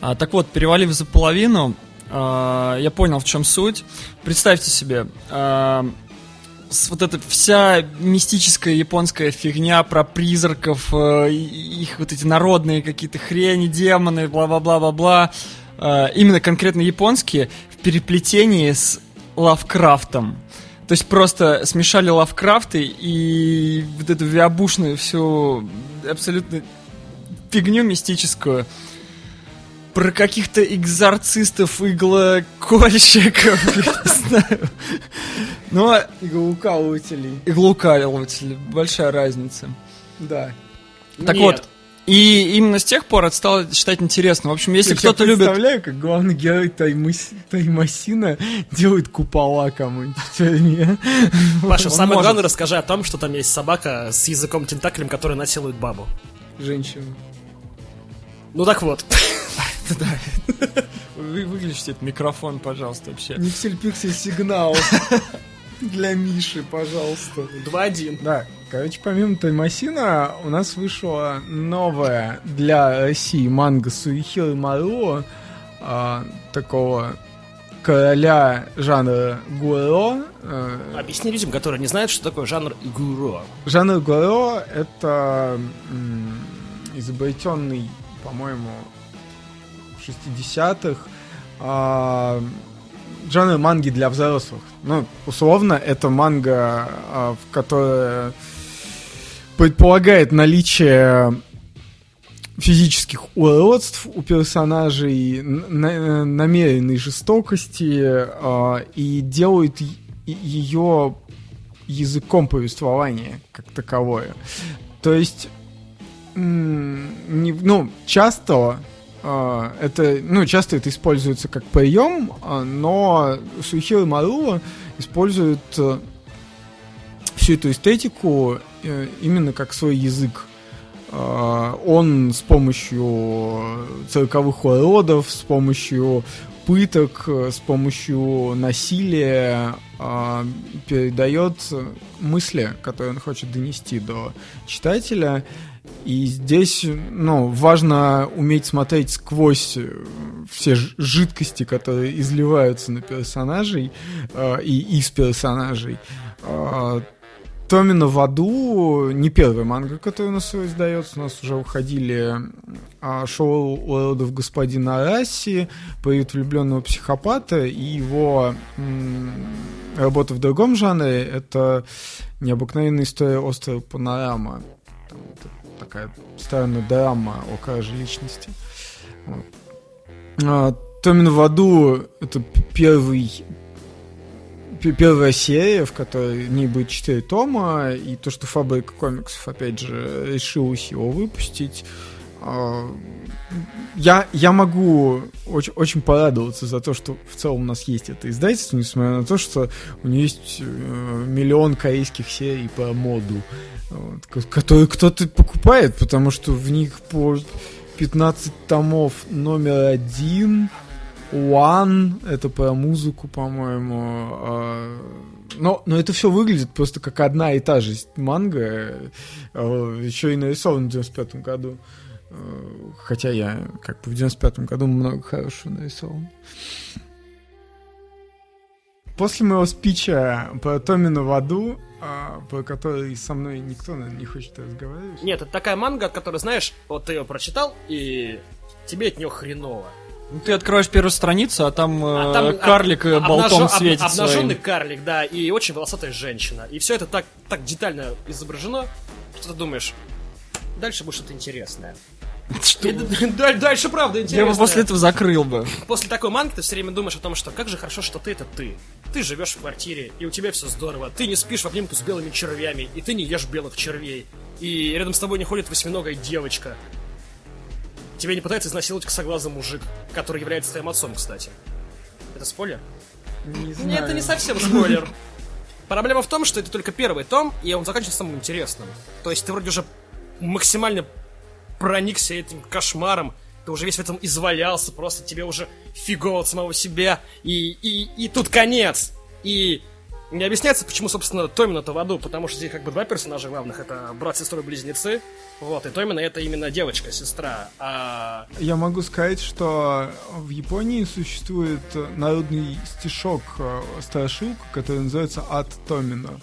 А, так вот, перевалив за половину, я понял, в чем суть. Представьте себе, а, вот эта вся мистическая японская фигня про призраков, э, их вот эти народные какие-то хрени, демоны, бла-бла-бла-бла-бла, э, именно конкретно японские, в переплетении с Лавкрафтом. То есть просто смешали Лавкрафты и вот эту виабушную всю абсолютно фигню мистическую про каких-то экзорцистов, иглокольщиков, я не знаю. Ну, а Иглоукалывателей. иглоукаливатель, большая разница. Да. Так Нет. вот, и именно с тех пор это стало считать интересно. В общем, если Я кто-то любит... представляю, как главный герой Таймас- Таймасина делает купола кому-нибудь в тюрьме. Паша, самое может. главное, расскажи о том, что там есть собака с языком тентаклем, которая насилует бабу. Женщину. Ну так вот. Вы выключите этот микрофон, пожалуйста, вообще. Никсель Пиксель сигнал. Для Миши, пожалуйста. 2-1. Да, короче, помимо Таймасина, у нас вышла новая для России манга Суихиры Маруо, а, такого короля жанра Гуро. э, Объясни людям, которые не знают, что такое жанр гуро. Жанр Гуро — это м, изобретенный, по-моему, 60-х а, жанр манги для взрослых. Ну, условно, это манга, а, в которой предполагает наличие физических уродств у персонажей, на- намеренной жестокости а, и делают ее языком повествования как таковое. То есть, не, ну, часто это, ну, часто это используется как прием, а, но Суихиро Маруо использует э, всю эту эстетику э, именно как свой язык. А, Он с помощью цирковых уродов, с помощью пыток, э, с помощью насилия а, передает мысли, которые он хочет донести до читателя. И здесь, ну, важно уметь смотреть сквозь э, все жидкости, которые изливаются на персонажей э, и из персонажей. Э, Томина в аду не первый манга, который у нас издается. У нас уже уходили а, шоу уродов господина Расси, поют влюбленного психопата и его м, работа в другом жанре. Это необыкновенная история острова Панорама. Там, это такая странная драма о краже личности. Вот. А, Томин в аду это первый первая серия, в которой не будет 4 тома, и то, что Фабрика комиксов, опять же, решилась его выпустить. Я, я могу очень, очень порадоваться за то, что в целом у нас есть это издательство, несмотря на то, что у него есть э, миллион корейских серий по моду, вот, которые кто-то покупает, потому что в них по 15 томов номер один, One, это про музыку, по-моему. А, но, но это все выглядит просто как одна и та же манга, а, еще и нарисован в 95 году. Хотя я как бы в 95 году много хорошего нарисовал. После моего спича про Томина в аду, про который со мной никто, наверное, не хочет разговаривать. Нет, это такая манга, от которой, знаешь, вот ты ее прочитал, и тебе от нее хреново. Ну, ты откроешь первую страницу, а там, а там э, карлик а, болтом обнажен, светится. Обнаженный карлик, да, и очень волосатая женщина. И все это так, так детально изображено, что ты думаешь, дальше будет что-то интересное. Что? Дальше, правда, интересно. Я бы после этого закрыл бы. После такой манги ты все время думаешь о том, что как же хорошо, что ты это ты. Ты живешь в квартире, и у тебя все здорово. Ты не спишь в обнимку с белыми червями, и ты не ешь белых червей. И рядом с тобой не ходит восьминогая девочка. Тебя не пытается изнасиловать косоглазый мужик, который является твоим отцом, кстати. Это спойлер? Не знаю. Нет, это не совсем спойлер. Проблема в том, что это только первый том, и он заканчивается самым интересным. То есть ты вроде уже максимально проникся этим кошмаром, ты уже весь в этом извалялся, просто тебе уже фигово от самого себя, и, и, и тут конец. И не объясняется, почему, собственно, Томина-то в аду, потому что здесь как бы два персонажа главных, это брат, сестра близнецы, вот, и Томина это именно девочка, сестра, а... Я могу сказать, что в Японии существует народный стишок, э, страшилка, который называется «От Томина».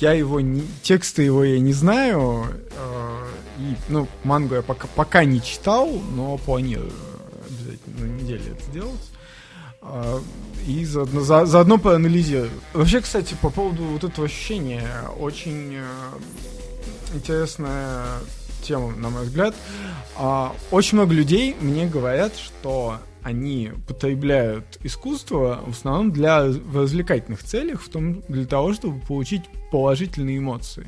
Я его не, тексты его я не знаю, э, и, ну, мангу я пока, пока не читал, но планирую обязательно на неделе это сделать. Э, и заодно, за, заодно проанализирую. Вообще, кстати, по поводу вот этого ощущения, очень э, интересная тема, на мой взгляд. Э, очень много людей мне говорят, что они потребляют искусство в основном для развлекательных целях, в том для того, чтобы получить положительные эмоции.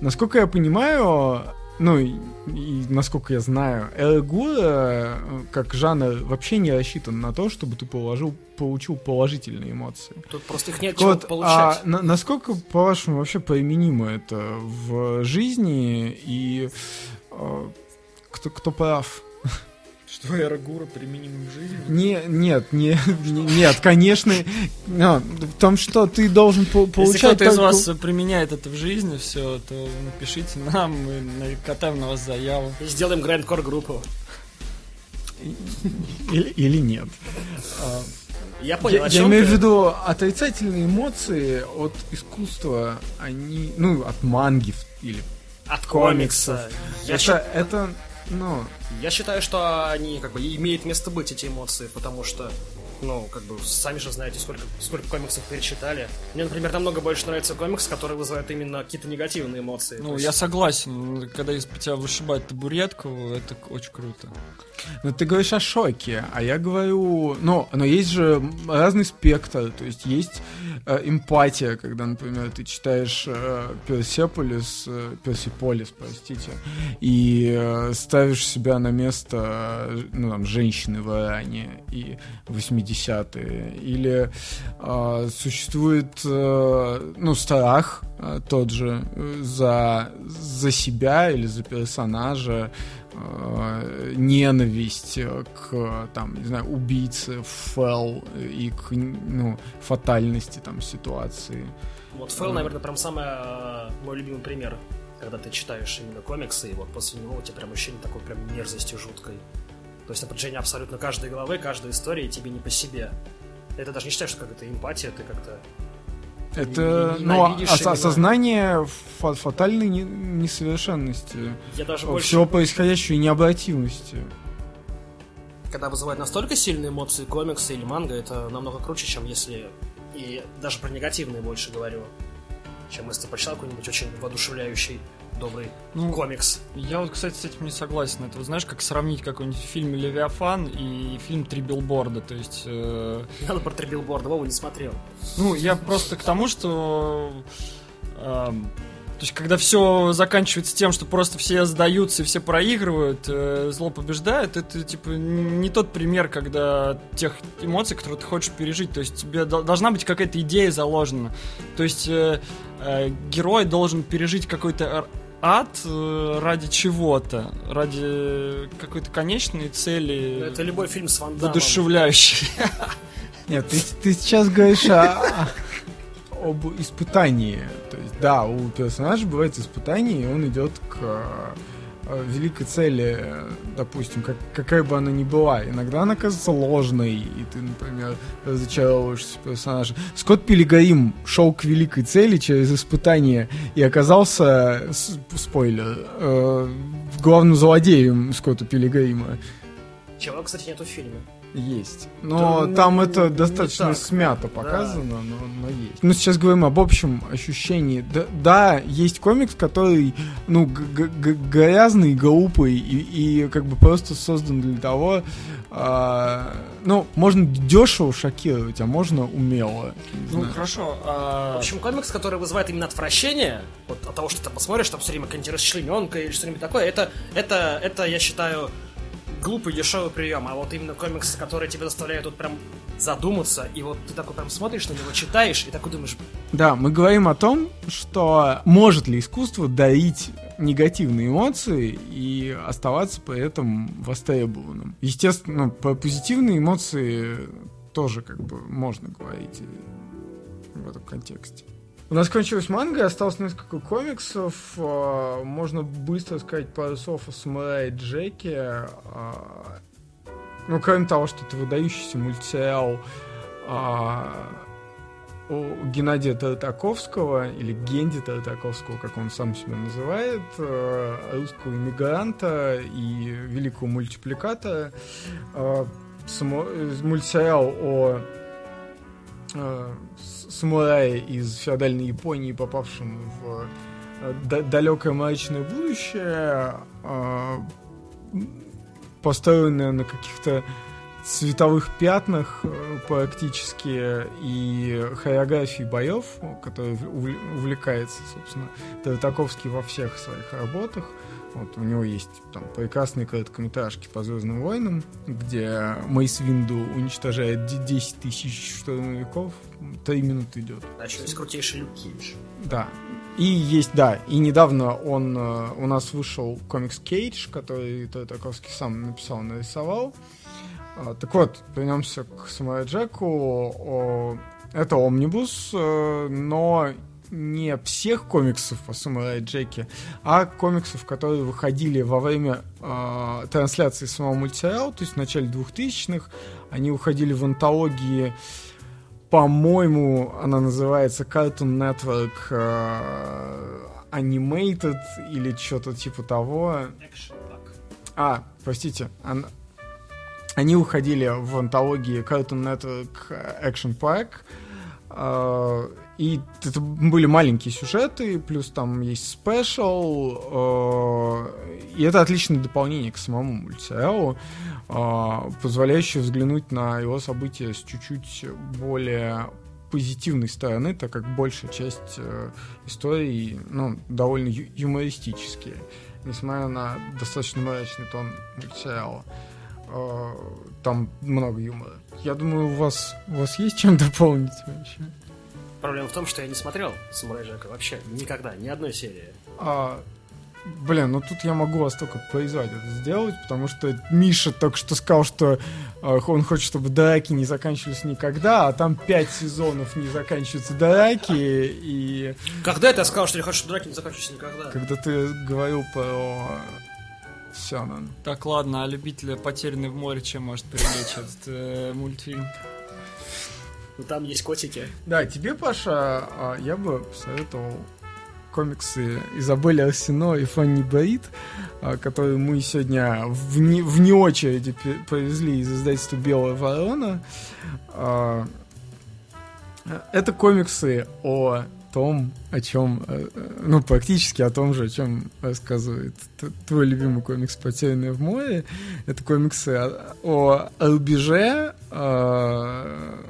Насколько я понимаю, ну, и, и насколько я знаю, Эргура э, как жанр вообще не рассчитан на то, чтобы ты положил, получил положительные эмоции. Тут просто их нет вот, чего получать. А на, насколько, по-вашему, вообще применимо это в жизни и а, кто, кто прав? Что Эрагура применим в жизни? Не, нет, не, не, нет, конечно. Но, в том, что ты должен по получать... Если кто-то из вас применяет это в жизни, все, то напишите нам, мы накатаем на вас заяву. И сделаем грандкор группу. Или, или нет. Я понял, я, я имею в виду отрицательные эмоции от искусства, они, ну, от манги или от комикса. Я это, счит... это ну, я считаю, что они как бы имеют место быть, эти эмоции, потому что ну, как бы, сами же знаете, сколько, сколько комиксов перечитали. Мне, например, намного больше нравится комикс, который вызывает именно какие-то негативные эмоции. Ну, есть... я согласен. Когда из тебя вышибает табуретку, это очень круто. Ну, ты говоришь о шоке, а я говорю... Ну, но есть же разный спектр. То есть есть э, эмпатия, когда, например, ты читаешь э, Персеполис, э, Персиполис, простите, и э, ставишь себя на место, э, ну, там, женщины в Иране и 80-е. Или э, существует, э, ну, страх э, тот же э, за, за себя или за персонажа, э, ненависть к, там, не знаю, убийце, фэл и к, ну, фатальности там ситуации. Вот фэл, наверное, прям самый э, мой любимый пример когда ты читаешь именно комиксы, и вот после него у тебя прям ощущение такой прям мерзости жуткой. То есть на протяжении абсолютно каждой главы, каждой истории тебе не по себе. Это даже не считаешь, что как это эмпатия, ты как-то Это, ну, ос- осознание фа- фатальной не- несовершенности. Я даже Всего больше... происходящего и необратимости. Когда вызывает настолько сильные эмоции комиксы или манга, это намного круче, чем если... И даже про негативные больше говорю. Чем если ты прочитал какой-нибудь очень воодушевляющий, добрый Ну, комикс. Я вот, кстати, с этим не согласен. Это, вот знаешь, как сравнить какой-нибудь фильм «Левиафан» и фильм «Три билборда». То есть, э, надо про три билборда, Вова не смотрел. ну, я просто к тому, что... эм, то есть, когда все заканчивается тем, что просто все сдаются и все проигрывают, э, зло побеждает, это, типа, не тот пример, когда тех эмоций, которые ты хочешь пережить. То есть, тебе дол- должна быть какая-то идея заложена. То есть, э, э, герой должен пережить какой-то ад э, ради чего-то, ради какой-то конечной цели, Это любой фильм с Ван воодушевляющей. Нет, ты, ты сейчас говоришь о- об испытании. То есть, да, у персонажа бывает испытание, и он идет к великой цели, э, допустим, как, какая бы она ни была. Иногда она кажется ложной, и ты, например, разочаровываешься в персонаже. Скотт Пилигрим шел к великой цели через испытание и оказался, спойлер, э, главным злодеем Скотта Пилигрима. Чего, кстати, нету в фильме. Есть. Но Да, там ну, это не достаточно так. смято показано, но, но есть. Мы сейчас говорим об общем ощущении. Да, да, есть комикс, который, ну, грязный, глупый и, и как бы просто создан для того, а, ну, можно дешево шокировать, а можно умело. Не Ну, знаю. хорошо. В а- общем, комикс, который вызывает именно отвращение, вот от того, что ты посмотришь, там все время какая-нибудь расчлененка или что-нибудь такое, это, это, это, я считаю, глупый дешевый прием. А вот именно комиксы, которые тебе заставляют тут прям задуматься, и вот ты такой прям смотришь на него, читаешь, и такой думаешь, Да, мы говорим о том, что может ли искусство дарить негативные эмоции и оставаться при этом востребованным. Естественно, ну, про позитивные эмоции тоже как бы можно говорить в этом контексте. У нас кончилась манга, осталось несколько комиксов. а, Можно быстро сказать пару слов о Самурае Джеке. а, Ну, кроме того, что это выдающийся мультсериал а, у Геннадия Тартаковского, или Генди Тартаковского, как он сам себя называет, э, русского иммигранта и великого мультипликатора. Мультсериал о э, с- самурае из феодальной Японии, попавшем в э, да- далекое мрачное будущее, э, построенное на каких-то цветовых пятнах э, практически и хореографии боев, которой увл- увлекается, собственно, Тартаковский во всех своих работах. Вот, у него есть там прекрасные короткометражки по Звездным войнам, где Мейс Винду уничтожает д- 10 тысяч штурмовиков. Три минуты идет. а есть крутейший Люк Кейдж. Да. И есть, да, и недавно он э, у нас вышел комикс Кейдж, который Тартаковский сам написал, нарисовал. А, так вот, вернемся к Самурай Джеку. Это омнибус, э, но не всех комиксов по Самурай Джеке, а комиксов, которые выходили во время э, трансляции самого мультсериала, то есть в начале 2000-х. Они выходили в антологии по-моему, она называется Cartoon Network э, Animated или что-то типа того. А, простите, ан- они уходили в антологии Cartoon Network Action Park. э, И это были маленькие сюжеты, плюс там есть спешл, э, и это отличное дополнение к самому мультсериалу, э, позволяющее взглянуть на его события с чуть-чуть более позитивной стороны, так как большая часть э, истории ну, довольно юмористические, несмотря на достаточно мрачный тон мультсериала. Э, Там много юмора. Я думаю, у вас, у вас есть чем дополнить вообще? Проблема в том, что я не смотрел Самурай Джека вообще никогда, ни одной серии. А, блин, ну тут я могу вас только призвать это сделать, потому что Миша только что сказал, что э, он хочет, чтобы драки не заканчивались никогда, а там пять сезонов не заканчиваются драки, и Когда это я сказал, что я хочу, чтобы драки не заканчивались никогда? когда ты говорил про Сёнэн. Так, ладно, а любителя «Потерянный в море» чем может привлечь этот э, мультфильм? Ну, Там есть котики. Да, тебе, Паша, а, я бы посоветовал комиксы Изабелли Арсено и Фанни Баит, которые мы сегодня вне, вне очереди повезли из издательства «Белая ворона». А, Это комиксы о том, о чем, э, э, ну, практически о том же, о чем рассказывает твой любимый комикс «Потерянные в море». Это комиксы о, о рубеже, а,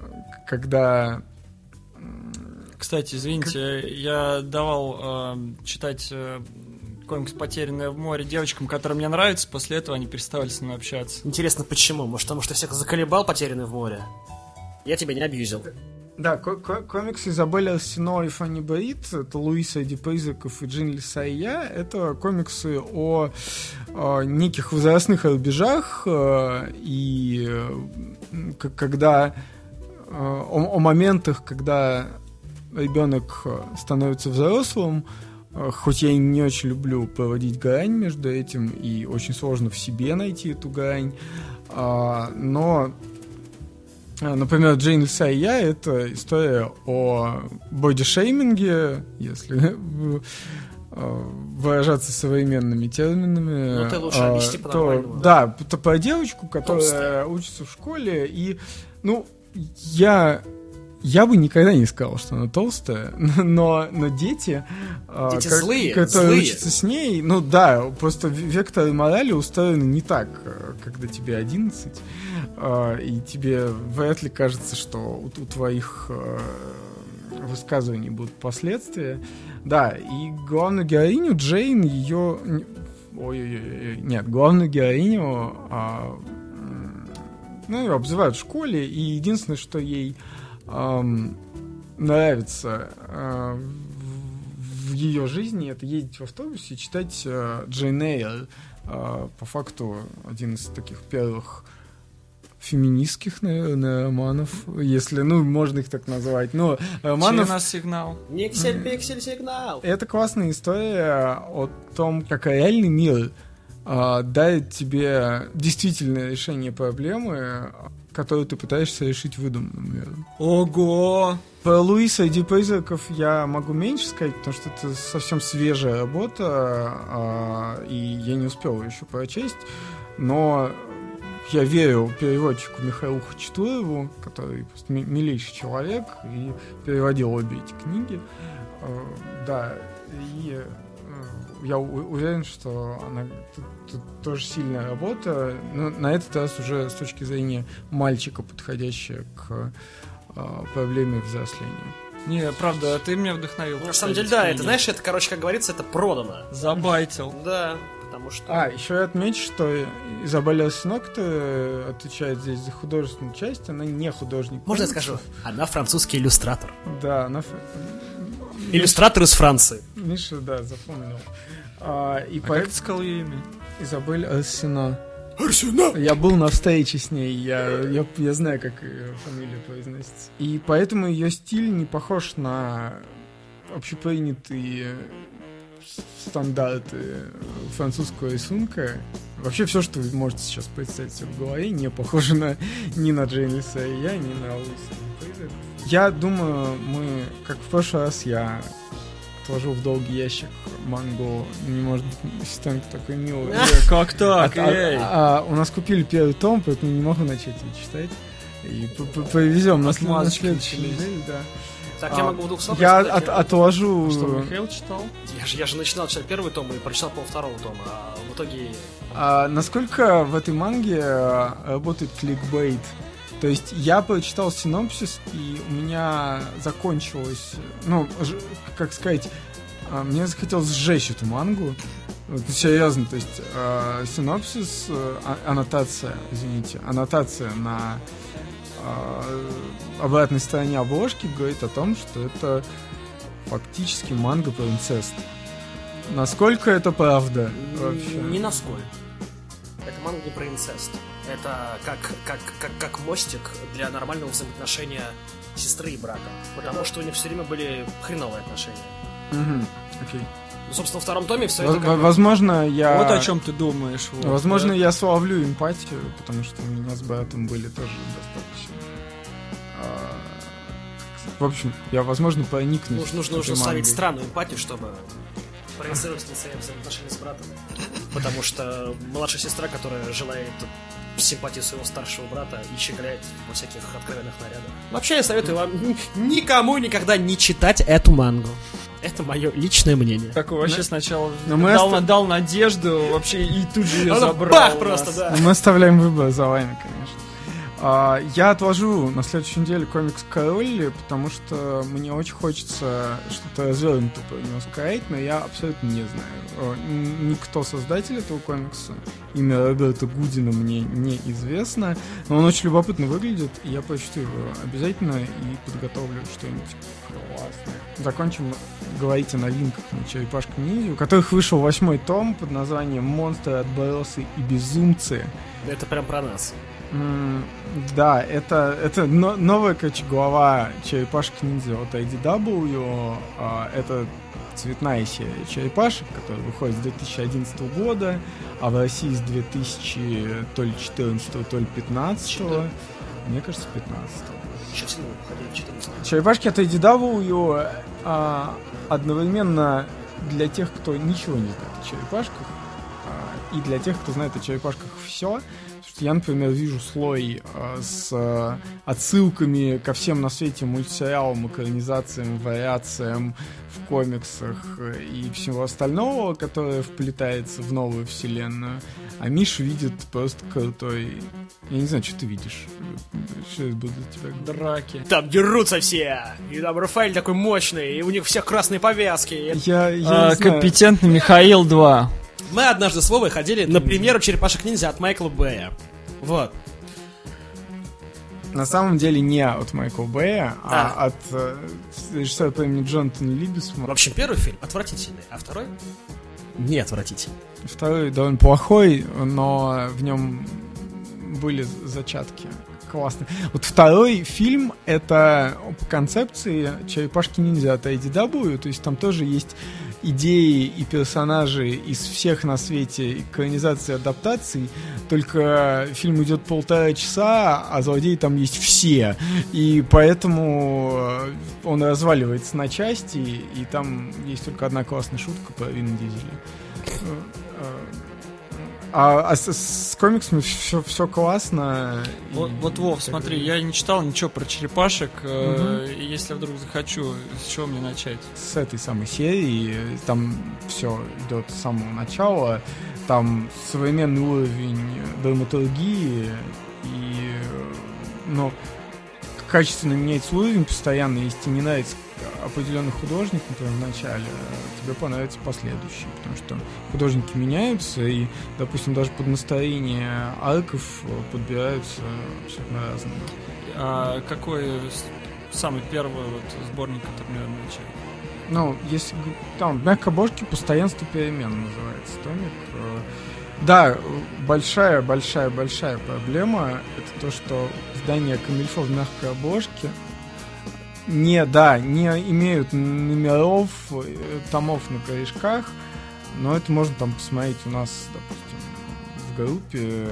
когда Кстати, извините, я давал э, читать э, комикс «Потерянная в море» девочкам, которые мне нравятся, после этого они переставали со мной общаться. Интересно, почему? Может, потому что всех заколебал потерянный в море? Я тебя не абьюзил. Да, ко- ко- комикс Изабелли Арсено и Фанни Барит, это Луиса Эдди Призраков и Джин Лиса и я, это комиксы о, э, неких возрастных рубежах э, и э, когда э, о, о моментах, когда ребенок э, становится взрослым, э, хоть я и не очень люблю проводить грань между этим, и очень сложно в себе найти эту грань, а, но а, Например, Джейн Лиса и я — это история о бодишейминге, если э, выражаться современными терминами. Ну, ты лучше а, объясни то- Да, это про девочку, которая Толстая. учится в школе, и, ну, я... Я бы никогда не сказал, что она толстая, но, но дети, а, Дети злые, которые злые. учатся с ней, ну да, просто в- векторы морали устроены не так, э, когда тебе 11, а, и тебе вряд ли кажется, что у, у твоих э, высказываний будут последствия. Да, и главную героиню Джейн, ее... Ой-ой-ой, нет, главную героиню а, ну, ее обзывают в школе, и единственное, что ей ам, нравится а, в, в ее жизни, это ездить в автобусе и читать а, Джейн Эйр. А, по факту один из таких первых феминистских, наверное, романов, если, ну, можно их так назвать. Но романов... Нас сигнал? Никсель, пиксель, сигнал. Это классная история о том, как реальный мир а, дает тебе действительное решение проблемы, которую ты пытаешься решить выдуманным миром. Ого! Про Луиса и Ди Призраков я могу меньше сказать, потому что это совсем свежая работа, а, и я не успел ее еще прочесть, но я верю переводчику Михаилу Хачатурову, который просто ми- милейший человек, и переводил обе эти книги. Э, Да, и я уверен, что она тут, тут тоже сильная работа, но на этот раз уже с точки зрения мальчика, подходящая к э, проблеме взросления. Не, правда, ты меня вдохновил. Ну, На самом деле, да, это, знаешь, это, короче, как говорится, это продано. Забайтил. Да, потому что... А, еще я отмечу, что Изабелла Синок отвечает здесь за художественную часть, она не художник. Можно я скажу? Она французский иллюстратор. Да, она... Иллюстратор из Франции. Миша, да, запомнил. А, и А по... как ты сказал ее имя? Изабель Арсена. Я был на встрече с ней, я, я, я знаю, как фамилия произносится. И поэтому ее стиль не похож на общепринятые стандарты французского рисунка. Вообще все, что вы можете сейчас представить себе в голове, не похоже на ни на Джеймиса и я, ни на Луиса. Я думаю, мы, как в прошлый раз, я отложил в долгий ящик мангу «Не может быть сестренка такой милый». Э, Как так? А- а- а, у нас купили первый том, поэтому не могу начать его читать. И повезем на, след- на начались. неделе, да. Так, я могу в двух словах Я от- отложу... Что, Михаил читал? Я же, я же начинал читать первый том и прочитал пол второго тома, а в итоге... А, насколько в этой манге а, работает кликбейт? То есть я прочитал синопсис, и у меня закончилось, ну, как сказать, а, мне захотелось сжечь эту мангу. Вот, серьезно, то есть а, синопсис, э, а- аннотация, извините, аннотация на а, обратной стороне обложки говорит о том, что это фактически манга про инцест. Насколько это правда вообще? Не насколько. Это манга про инцест. Это как, как, как, как мостик для нормального взаимоотношения сестры и брата. Потому что у них все время были хреновые отношения. Мгм, окей. Ну, собственно, во втором томе все это как Возможно, я... Вот о чем ты думаешь. вот, Возможно, да. я славлю эмпатию, потому что у меня с братом были тоже достаточно а, В общем, я, возможно, проникнусь. Нужно, нужно, нужно ставить странную эмпатию, чтобы проецировать на свои взаимоотношения с братом. Потому что младшая сестра, которая желает симпатии своего старшего брата и щеголяет во всяких откровенных нарядах. Вообще, я советую вам ни- никому никогда не читать эту мангу. Это мое личное мнение. Такой вообще сначала Но мы дал, оста- дал надежду, вообще и тут же ее Она забрал. бах просто, да. Мы оставляем выбор за вами, конечно. А, я отложу на следующей неделе комикс Король, потому что мне очень хочется что-то развернуто про него сказать, но я абсолютно не знаю. Никто создатель этого комикса, имя Роберта Гудина мне неизвестно, но он очень любопытно выглядит, и я прочту его обязательно и подготовлю что-нибудь классное. Закончим говорить о новинках на Черепашка Ниндзя, у которых вышел восьмой том под названием «Монстры, отбросы и безумцы». Это прям про нас. Да, это, это но- новая, короче, глава черепашки ниндзя от IDW. а, Это цветная серия черепашек, которая выходит с 2011 года, а в России с 2000 то ли 14 то ли 15 Мне кажется, 15 Еще всего выходили в 14 Черепашки от IDW а, одновременно для тех, кто ничего не знает о черепашках, а, и для тех, кто знает о черепашках все. Я, например, вижу слой а, с а, отсылками ко всем на свете мультсериалам, экранизациям, вариациям в комиксах э, и всего остального, которое вплетается в новую вселенную. А Миша видит просто крутой... Я не знаю, что ты видишь. Что я буду за тебя? Драки. Там дерутся все, и там Рафаэль такой мощный, и у них всех красные повязки. Я, я А, не знаю. компетентный Михаил 2. Мы однажды с Вовой ходили на премьеру «Черепашек ниндзя» от Майкла Бэя. Вот. На самом деле не от Майкла Бэя, а, А. от э, режиссера по имени Джонатан Либисма. В общем, первый фильм отвратительный, а второй не отвратительный. Второй довольно плохой, но в нем были зачатки классные. Вот второй фильм — это по концепции «Черепашки-ниндзя» от IDW, то есть там тоже есть идеи и персонажи из всех на свете экранизаций и адаптаций, только фильм идет полтора часа, а злодеи там есть все, и поэтому э, он разваливается на части, и там есть только одна классная шутка про Вин Дизеля. А, а с, с комиксами все, все классно. и Вот, вот, Вов, смотри, я не читал ничего про черепашек. э, и если я вдруг захочу, с чего мне начать? С этой самой серии там все идет с самого начала. Там современный уровень драматургии и, э, ну, качественно меняется уровень постоянно. Если тебе не нравится определенный художник, например, в начале, тебе понравится последующий, потому что художники меняются, и, допустим, даже под настроение арков э, подбираются абсолютно разные. А какой самый первый вот сборник, который надо начать? Ну, если там мягкобожки постоянство перемен называется томик. Э, Да, большая, большая, большая проблема это то, что издания Камильфо в мягкой обложке не, да, не имеют номеров, э, томов на корешках, но это можно там посмотреть у нас, допустим, в группе.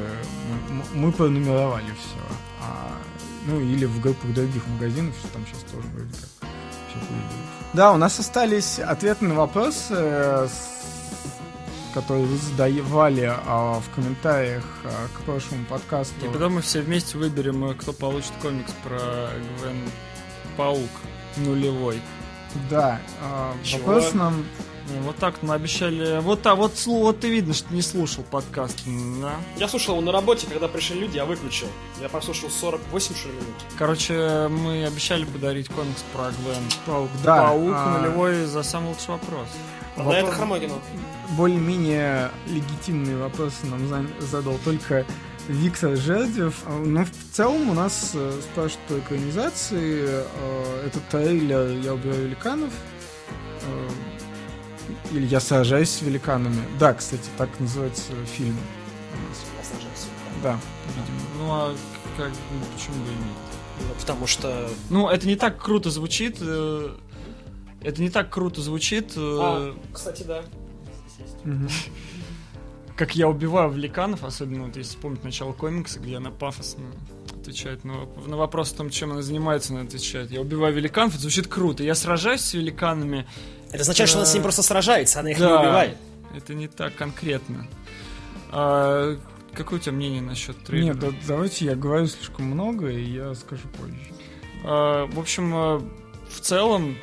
Мы, мы пронумеровали все. ну, или в группах других магазинов, что там сейчас тоже вроде как все появилось. Да, у нас остались ответы на вопросы, э, которые вы задавали а, в комментариях а, к прошлому подкасту. И потом мы все вместе выберем, кто получит комикс про Гвен Паук нулевой. Да, а, Чего? вопрос нам... Ну, Вот так мы обещали. Вот так, вот, слу- вот ты видно, что не слушал подкаст. Да. Я слушал его на работе, когда пришли люди, я выключил. Я прослушал 48 что ли минут. Короче, мы обещали подарить комикс про Гвен Паук, да, Паук а, нулевой за самый лучший вопрос. Тогда Вопрос- это Хромогину. более-менее легитимные вопросы нам за- задал только Виктор Жердев. А, Но в целом у нас э, спрашивают по экранизации. Э, Этот трейлер «Я убиваю великанов». Э, Или «Я сражаюсь с великанами». Да, кстати, так называется фильм. Я сражался. Да, видимо. Ну а как, ну, почему бы и нет? Ну, потому что... Ну, это не так круто звучит. Это не так круто звучит. А, кстати, да. Мгм. Как я убиваю великанов, особенно вот если вспомнить начало комикса, где она пафосно отвечает на, на вопрос о том, чем она занимается, она отвечает. Я убиваю великанов, это звучит круто. Я сражаюсь с великанами. Это означает, что она с ним просто сражается, она их Да. не убивает. Это не так конкретно. А, какое у тебя мнение насчет трейлера? Нет, да- давайте я говорю слишком много, и я скажу позже. А, в общем, а, в целом,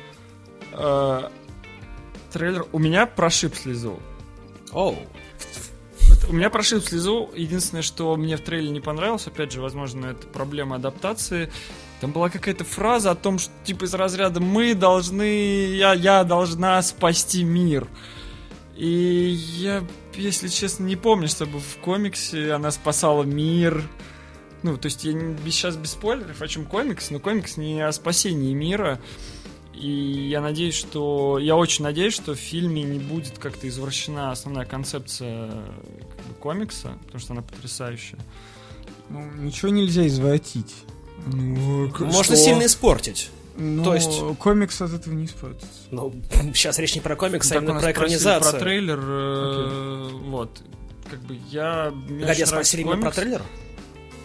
а, трейлер у меня прошиб слезу. Оу. Вот У меня прошиб слезу. Единственное, что мне в трейлере не понравилось, опять же, возможно, это проблема адаптации. Там была какая-то фраза о том, что типа из разряда мы должны, я, я должна спасти мир. И я, если честно, не помню, чтобы в комиксе она спасала мир. Ну, то есть я не- сейчас без спойлеров, о чем комикс, но комикс не о спасении мира. И я надеюсь, что... Я очень надеюсь, что в фильме не будет как-то извращена основная концепция как бы, комикса, потому что она потрясающая. Ну, ничего нельзя извратить. Ну, Можно сильно испортить. Ну, То есть- комикс от этого не испортится. Ну, сейчас речь не про комикс, а именно про экранизацию. Про трейлер, э, вот. Как бы я... Погоди, спросили именно про трейлер?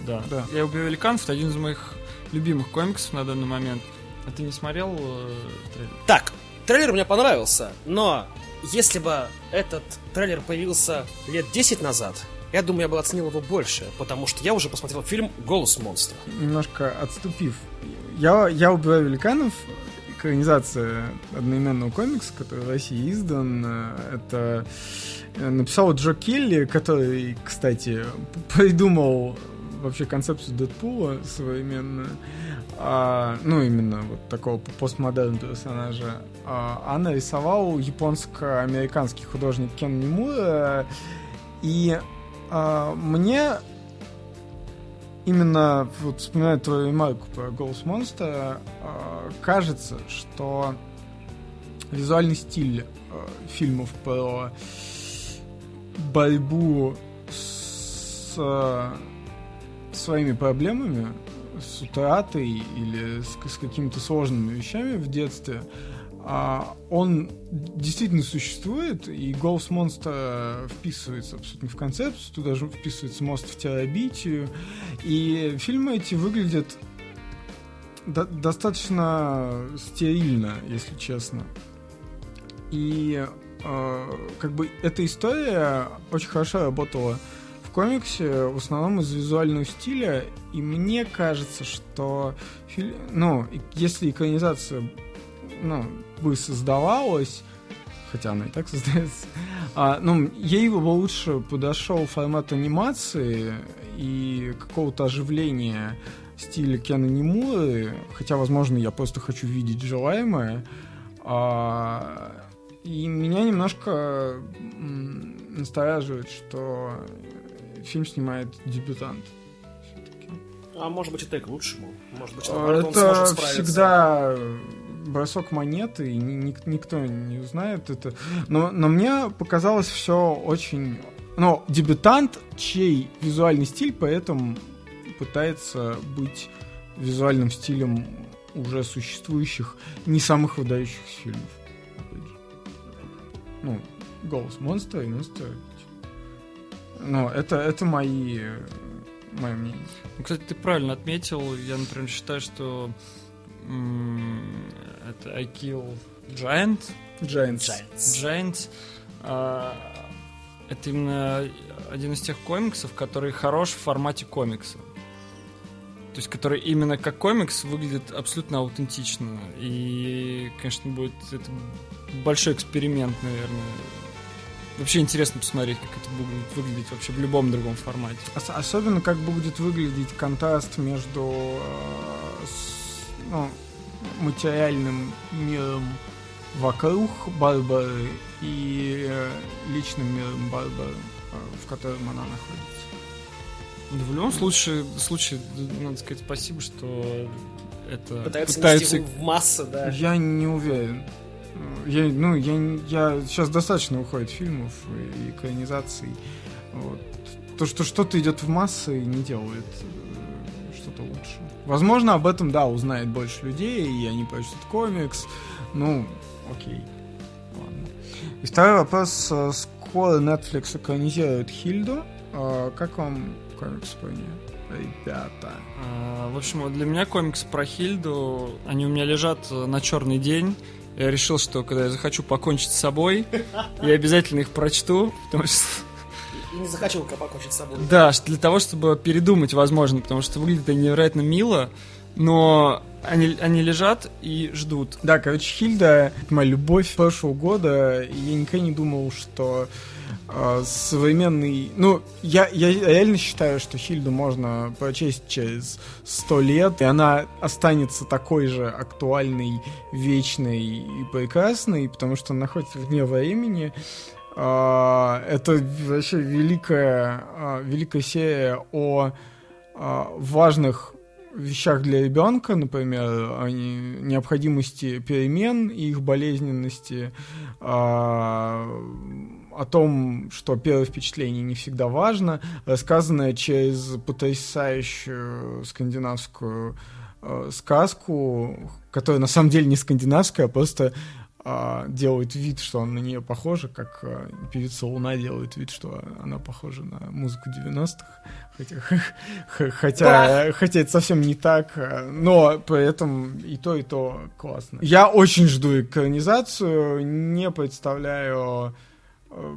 Да. Да. Я убил великанов, это один из моих любимых комиксов на данный момент. А ты не смотрел э, трейлер? Так, трейлер мне понравился, но если бы этот трейлер появился лет 10 назад, я думаю, я бы оценил его больше, потому что я уже посмотрел фильм «Голос монстра». Немножко отступив. Я, я убиваю великанов. Экранизация одноименного комикса, который в России издан. э, Это э, написал Джо Келли, который, кстати, придумал вообще концепцию Дэдпула современную. А, ну, именно вот такого постмодерн персонажа. А, а нарисовал японско-американский художник Кен Нимура. И а, мне именно вот вспоминая твою ремарку про голос монстра, э, кажется, что визуальный стиль э, фильмов про борьбу с э, своими проблемами, с утратой или с, с какими-то сложными вещами в детстве, а, он действительно существует, и голос монстра вписывается абсолютно в концепцию, туда же вписывается мост в терабитию, и фильмы эти выглядят до- достаточно стерильно, если честно. И э, как бы эта история очень хорошо работала в комиксе, в основном из визуального стиля, и мне кажется, что фи- ну, если экранизация ну, бы создавалась, хотя она и так создается, а, ну, ей бы лучше подошел формат анимации и какого-то оживления стиля Кена Немуры, хотя, возможно, я просто хочу видеть желаемое. А, и меня немножко настораживает, что фильм снимает дебютант. А может быть, это и к лучшему. Может быть, наоборот, он Это сможет справиться. всегда бросок монеты, и ни- ни- никто не узнает это. Но, но мне показалось все очень... Ну, дебютант, чей визуальный стиль поэтому пытается быть визуальным стилем уже существующих не самых выдающихся фильмов. Ну, голос монстра и монстра. Ну, это, это мои, мое мнение. Ну, кстати, ты правильно отметил. Я, например, считаю, что это I Kill Giant. Giants. Giants. Giants. а, это именно один из тех комиксов, который хорош в формате комикса. То есть, который именно как комикс выглядит абсолютно аутентично. И, конечно, будет это большой эксперимент, наверное. Вообще интересно посмотреть, как это будет выглядеть вообще в любом другом формате. Ос- Особенно как будет выглядеть контраст между э, с, ну, материальным миром вокруг Барбары и э, личным миром Барбары, э, в котором она находится. Да, в любом случае, случае, надо сказать спасибо, что это Пытаются, пытаются в массы, да. Я не уверен. Э, Я, ну, я, я сейчас достаточно уходит фильмов и экранизаций. Вот. То, что что-то идет в массы, не делает э, что-то лучше. Возможно, об этом, да, узнает больше людей, и они прочтут комикс. Ну, окей. Ладно. И второй вопрос. э, скоро Netflix экранизирует Хильду. А, как вам комикс про нее? Ребята. В общем, для меня комикс про Хильду, они у меня лежат э, на черный день. Я решил, что когда я захочу покончить с собой, я обязательно их прочту, потому что И не захочу покончить с собой. Да, для того, чтобы передумать, возможно, потому что выглядит они невероятно мило, но они, они лежат и ждут. Да, короче, Хильда — моя любовь прошлого года, я никогда не думал, что э, современный... Ну, я, я реально считаю, что Хильду можно прочесть через сто лет, и она останется такой же актуальной, вечной и прекрасной, потому что она находится вне времени. А, это вообще великая, а, великая серия о важных вещах для ребенка, например, о не- необходимости перемен и их болезненности, а, о том, что первое впечатление не всегда важно, рассказанное через потрясающую скандинавскую э, сказку, которая на самом деле не скандинавская, а просто а, делает вид, что он на нее похожа, как а, певица Луна делает вид, что она похожа на музыку 90-х. Хотя, хотя, хотя это совсем не так, а, но при этом и то, и то классно. Я очень жду экранизацию, не представляю, э,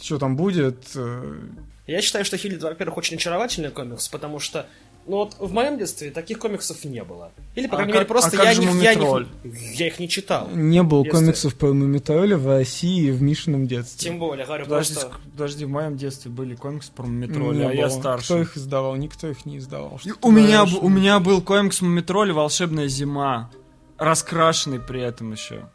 что там будет. э, Я считаю, что Хильда, во-первых, очень очаровательный комикс, потому что ну вот в моем детстве таких комиксов не было. Или, по А крайней как- мере, просто а как я, же них, я, них, я их не читал. Не было комиксов по Мумитроля в России в Мишином детстве. Тем более, говорю, Подожди, просто... подожди, в моем детстве были комиксы про Мумитроля, а я было. старше. Кто их издавал? Никто их не издавал. У меня, у меня был комикс Мумитроля «Волшебная зима», раскрашенный при этом еще.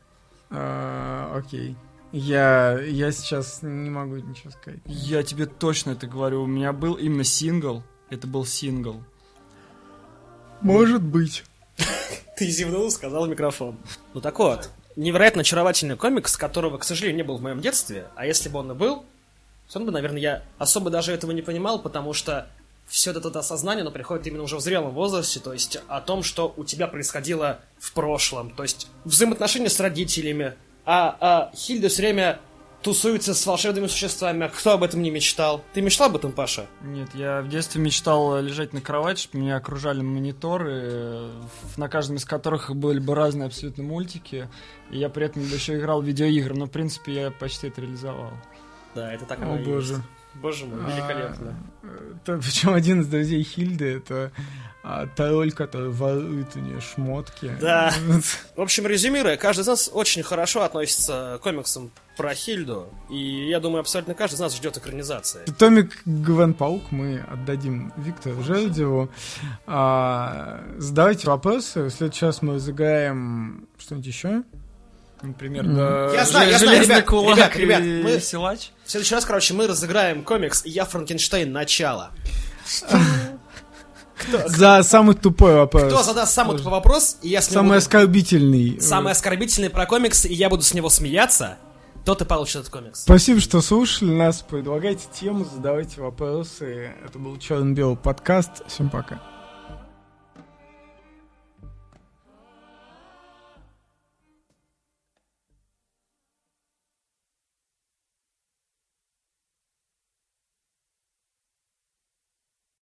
А, окей. Я, я сейчас не могу ничего сказать. Я тебе точно это говорю, у меня был именно сингл, это был сингл. Может быть. Ты зевнул, сказал микрофон. Ну так вот, невероятно очаровательный комикс, которого, к сожалению, не был в моем детстве, а если бы он и был, все равно бы, наверное, я особо даже этого не понимал, потому что все это, это осознание, оно приходит именно уже в зрелом возрасте, то есть о том, что у тебя происходило в прошлом, то есть взаимоотношения с родителями, а, а Хильда все время тусуется с волшебными существами, а кто об этом не мечтал? Ты мечтал об этом, Паша? Нет, я в детстве мечтал лежать на кровати, чтобы меня окружали мониторы, э, на каждом из которых были бы разные абсолютно мультики, и я при этом бы еще играл в видеоигры, но в принципе я почти это реализовал. Да, это так О боже. есть. Боже мой, великолепно. причем один из друзей Хильды это а, тролль, который ворует у нее шмотки. Да. В общем, резюмируя, каждый из нас очень хорошо относится к комиксам про Хильду, и я думаю, абсолютно каждый из нас ждет экранизации. Томик Гвен Паук мы отдадим Виктору Жердеву. А, задавайте вопросы. В следующий раз мы разыграем что-нибудь еще. Например, Мгм. да, Я знаю, я знаю, ребят, кулак ребят, ребят, и мы- силач. В следующий раз, короче, мы разыграем комикс «Я Франкенштейн. Начало». За самый тупой вопрос. Кто задаст самый тупой вопрос, и я с Самый буду- оскорбительный. самый оскорбительный про комикс, и я буду с него смеяться, тот и получит этот комикс. Спасибо, что слушали нас. Предлагайте тему, задавайте вопросы. Это был Черно-Белый подкаст. Всем пока.